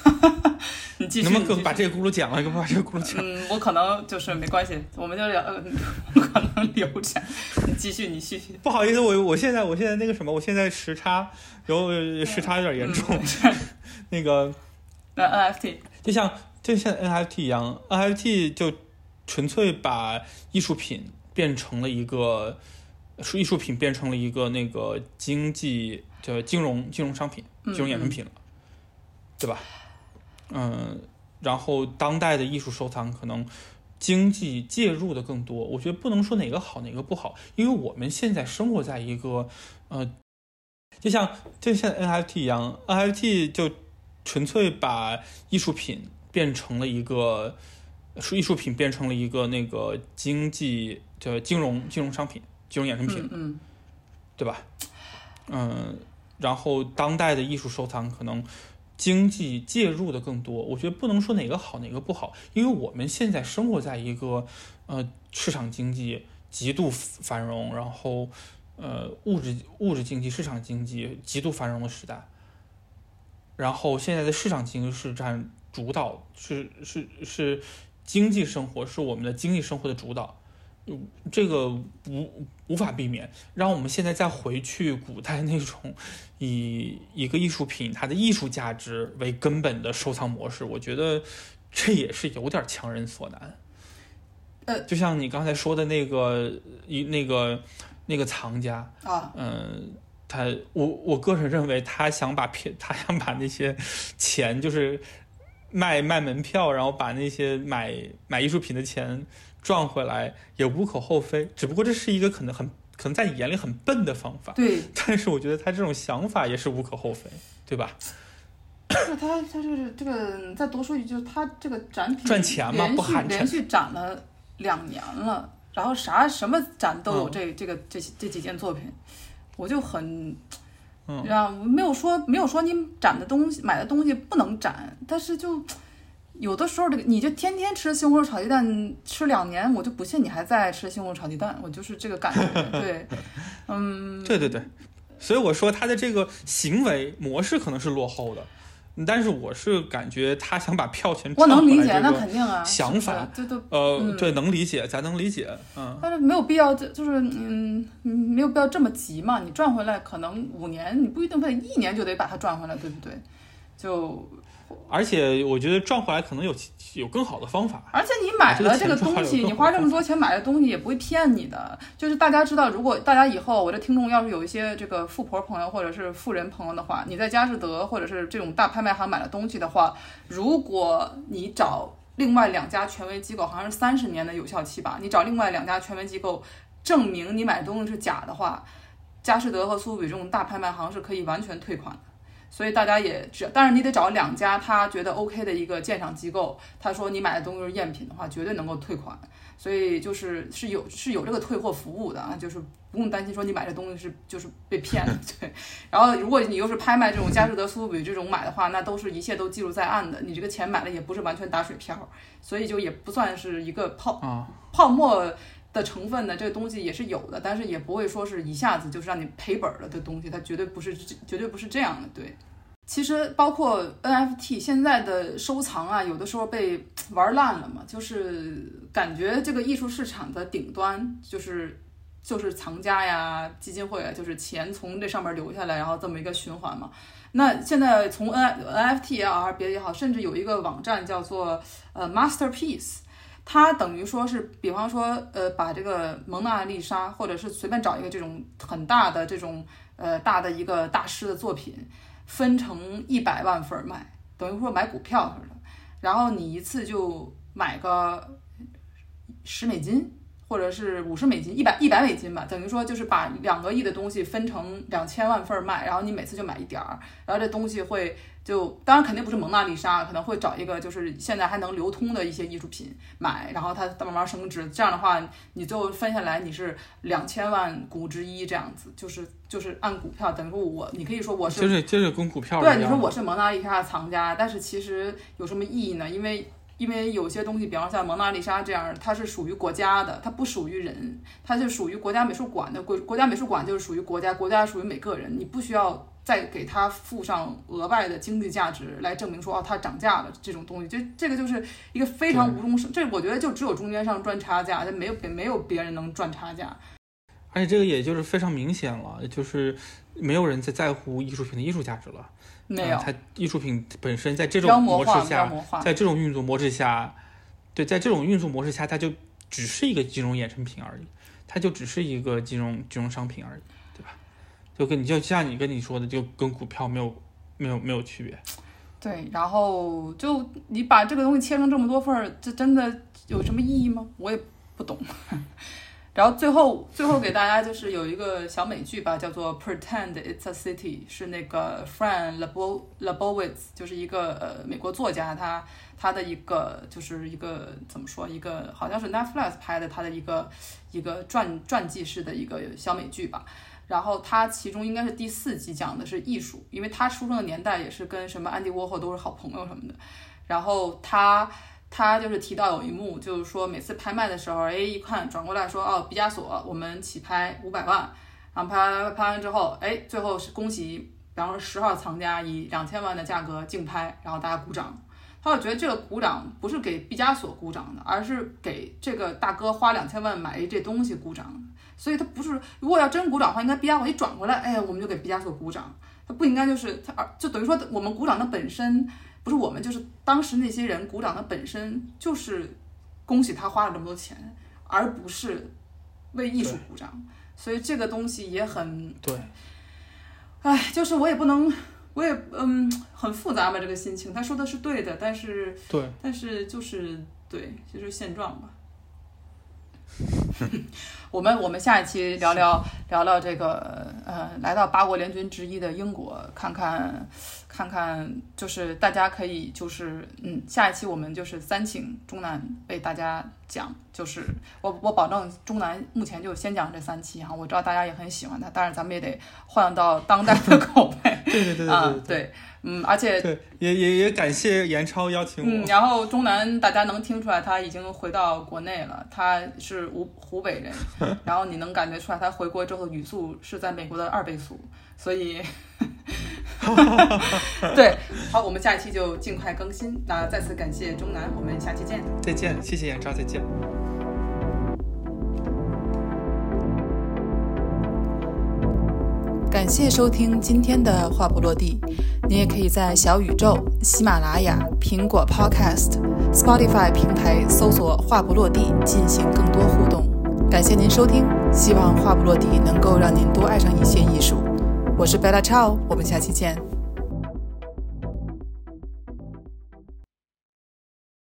*laughs* 你继续。能不能把这个轱辘讲了？给我把这个轱辘讲。嗯，我可能就是没关系，我们就聊，*laughs* 我可能留着。你继续，你继续。不好意思，我我现在我现在那个什么，我现在时差有时差有点严重。那个，那 NFT 就像就像 NFT 一样，NFT 就纯粹把艺术品变成了一个，是艺术品变成了一个那个经济的金融金融商品、金融衍生品了，对吧？嗯，然后当代的艺术收藏可能经济介入的更多，我觉得不能说哪个好哪个不好，因为我们现在生活在一个呃，就像就像 NFT 一样，NFT 就。纯粹把艺术品变成了一个，是艺术品变成了一个那个经济的金融金融商品、金融衍生品，嗯，对吧？嗯，然后当代的艺术收藏可能经济介入的更多，我觉得不能说哪个好哪个不好，因为我们现在生活在一个呃市场经济极度繁荣，然后呃物质物质经济、市场经济极度繁荣的时代。然后现在的市场经济是占主导，是是是经济生活是我们的经济生活的主导，这个无无法避免。让我们现在再回去古代那种以一个艺术品它的艺术价值为根本的收藏模式，我觉得这也是有点强人所难。呃，就像你刚才说的那个一那个那个藏家啊，嗯。他我我个人认为，他想把票，他想把那些钱，就是卖卖门票，然后把那些买买艺术品的钱赚回来，也无可厚非。只不过这是一个可能很可能在你眼里很笨的方法。对。但是我觉得他这种想法也是无可厚非，对吧？是他他就是这个，再多说一句，就是他这个展品赚钱嘛，不寒碜。连续展了两年了，然后啥什么展都有这这个这这几件作品。我就很，啊，没有说没有说你展的东西买的东西不能展，但是就有的时候这个你就天天吃西红柿炒鸡蛋吃两年，我就不信你还在吃西红柿炒鸡蛋，我就是这个感觉，对，*laughs* 嗯，对对对，所以我说他的这个行为模式可能是落后的，但是我是感觉他想把票钱我赚回能理解，那肯定啊，想法对对呃，嗯对，能理解，咱能理解，嗯，但是没有必要，就就是嗯，嗯没有必要这么急嘛。你赚回来可能五年，你不一定非得一年就得把它赚回来，对不对？就而且我觉得赚回来可能有有更好的方法，而且你买了这个东西，你花这么多钱买的东西也不会骗你的。就是大家知道，如果大家以后我的听众要是有一些这个富婆朋友或者是富人朋友的话，你在佳士得或者是这种大拍卖行买的东西的话，如果你找另外两家权威机构，好像是三十年的有效期吧，你找另外两家权威机构证明你买的东西是假的话，佳士得和苏富比这种大拍卖行是可以完全退款的。所以大家也只，但是你得找两家他觉得 OK 的一个鉴赏机构，他说你买的东西是赝品的话，绝对能够退款。所以就是是有是有这个退货服务的啊，就是不用担心说你买这东西是就是被骗的，*laughs* 对。然后如果你又是拍卖这种佳士得、苏富比这种买的话，那都是一切都记录在案的，你这个钱买了也不是完全打水漂，所以就也不算是一个泡啊，泡沫的成分呢，这个东西也是有的，但是也不会说是一下子就是让你赔本了的东西，它绝对不是绝对不是这样的，对。其实包括 NFT 现在的收藏啊，有的时候被玩烂了嘛，就是感觉这个艺术市场的顶端就是就是藏家呀、基金会啊，就是钱从这上面流下来，然后这么一个循环嘛。那现在从 N NFT 也好，还是别的也好，甚至有一个网站叫做呃 Masterpiece。他等于说是，比方说，呃，把这个蒙娜丽莎，或者是随便找一个这种很大的这种呃大的一个大师的作品，分成一百万份卖，等于说买股票似的。然后你一次就买个十美金，或者是五十美金，一百一百美金吧，等于说就是把两个亿的东西分成两千万份儿卖，然后你每次就买一点儿，然后这东西会就当然肯定不是蒙娜丽莎，可能会找一个就是现在还能流通的一些艺术品买，然后它慢慢升值，这样的话你最后分下来你是两千万股之一这样子，就是就是按股票，等于说我你可以说我是就是就是跟股票对，你说我是蒙娜丽莎的藏家，但是其实有什么意义呢？因为因为有些东西，比方像蒙娜丽莎这样，它是属于国家的，它不属于人，它是属于国家美术馆的。国国家美术馆就是属于国家，国家属于每个人，你不需要再给它附上额外的经济价值来证明说哦它涨价了这种东西。就这个就是一个非常无中生，这我觉得就只有中间商赚差价，这没有没有别人能赚差价。而且这个也就是非常明显了，就是没有人在在乎艺术品的艺术价值了。没有嗯，它艺术品本身在这种，模式下。在这种运作模式下，对，在这种运作模式下，它就只是一个金融衍生品而已，它就只是一个金融金融商品而已，对吧？就跟你就像你跟你说的，就跟股票没有没有没有区别。对，然后就你把这个东西切成这么多份儿，这真的有什么意义吗？我也不懂。然后最后最后给大家就是有一个小美剧吧，叫做《Pretend It's a City》，是那个 Fran Lebo Lebowitz，就是一个呃美国作家，他他的一个就是一个怎么说，一个好像是 Netflix 拍的他的一个一个传传记式的一个小美剧吧。然后他其中应该是第四集讲的是艺术，因为他出生的年代也是跟什么安迪沃霍都是好朋友什么的。然后他他就是提到有一幕，就是说每次拍卖的时候，哎，一看转过来说，哦，毕加索，我们起拍五百万，然后拍拍完之后，哎，最后是恭喜，比方说十号藏家以两千万的价格竞拍，然后大家鼓掌。他就觉得这个鼓掌不是给毕加索鼓掌的，而是给这个大哥花两千万买一这东西鼓掌。所以他不是，如果要真鼓掌的话，应该毕加索一转过来，哎，我们就给毕加索鼓掌。他不应该就是他，而就等于说我们鼓掌的本身不是我们，就是当时那些人鼓掌的本身就是恭喜他花了这么多钱，而不是为艺术鼓掌。所以这个东西也很，对，哎，就是我也不能，我也嗯很复杂吧这个心情。他说的是对的，但是对，但是就是对，就是现状吧。*laughs* 我们我们下一期聊聊聊聊这个呃，来到八国联军之一的英国，看看看看，就是大家可以就是嗯，下一期我们就是三请中南为大家讲，就是我我保证中南目前就先讲这三期哈，我知道大家也很喜欢他，但是咱们也得换到当代的 *laughs* 口味对对对对啊对，对，嗯，而且对，也也也感谢严超邀请嗯，我。然后中南大家能听出来他已经回到国内了，他是湖湖北人，*laughs* 然后你能感觉出来他回国之后语速是在美国的二倍速，所以 *laughs* 对，好，我们下一期就尽快更新。那再次感谢钟南，我们下期见。再见，谢谢严昭，再见。感谢收听今天的话不落地。你也可以在小宇宙、喜马拉雅、苹果 Podcast、Spotify 平台搜索“话不落地”进行更多互动。感谢您收听，希望话不落地能够让您多爱上一些艺术。我是 Bella Chow，我们下期见。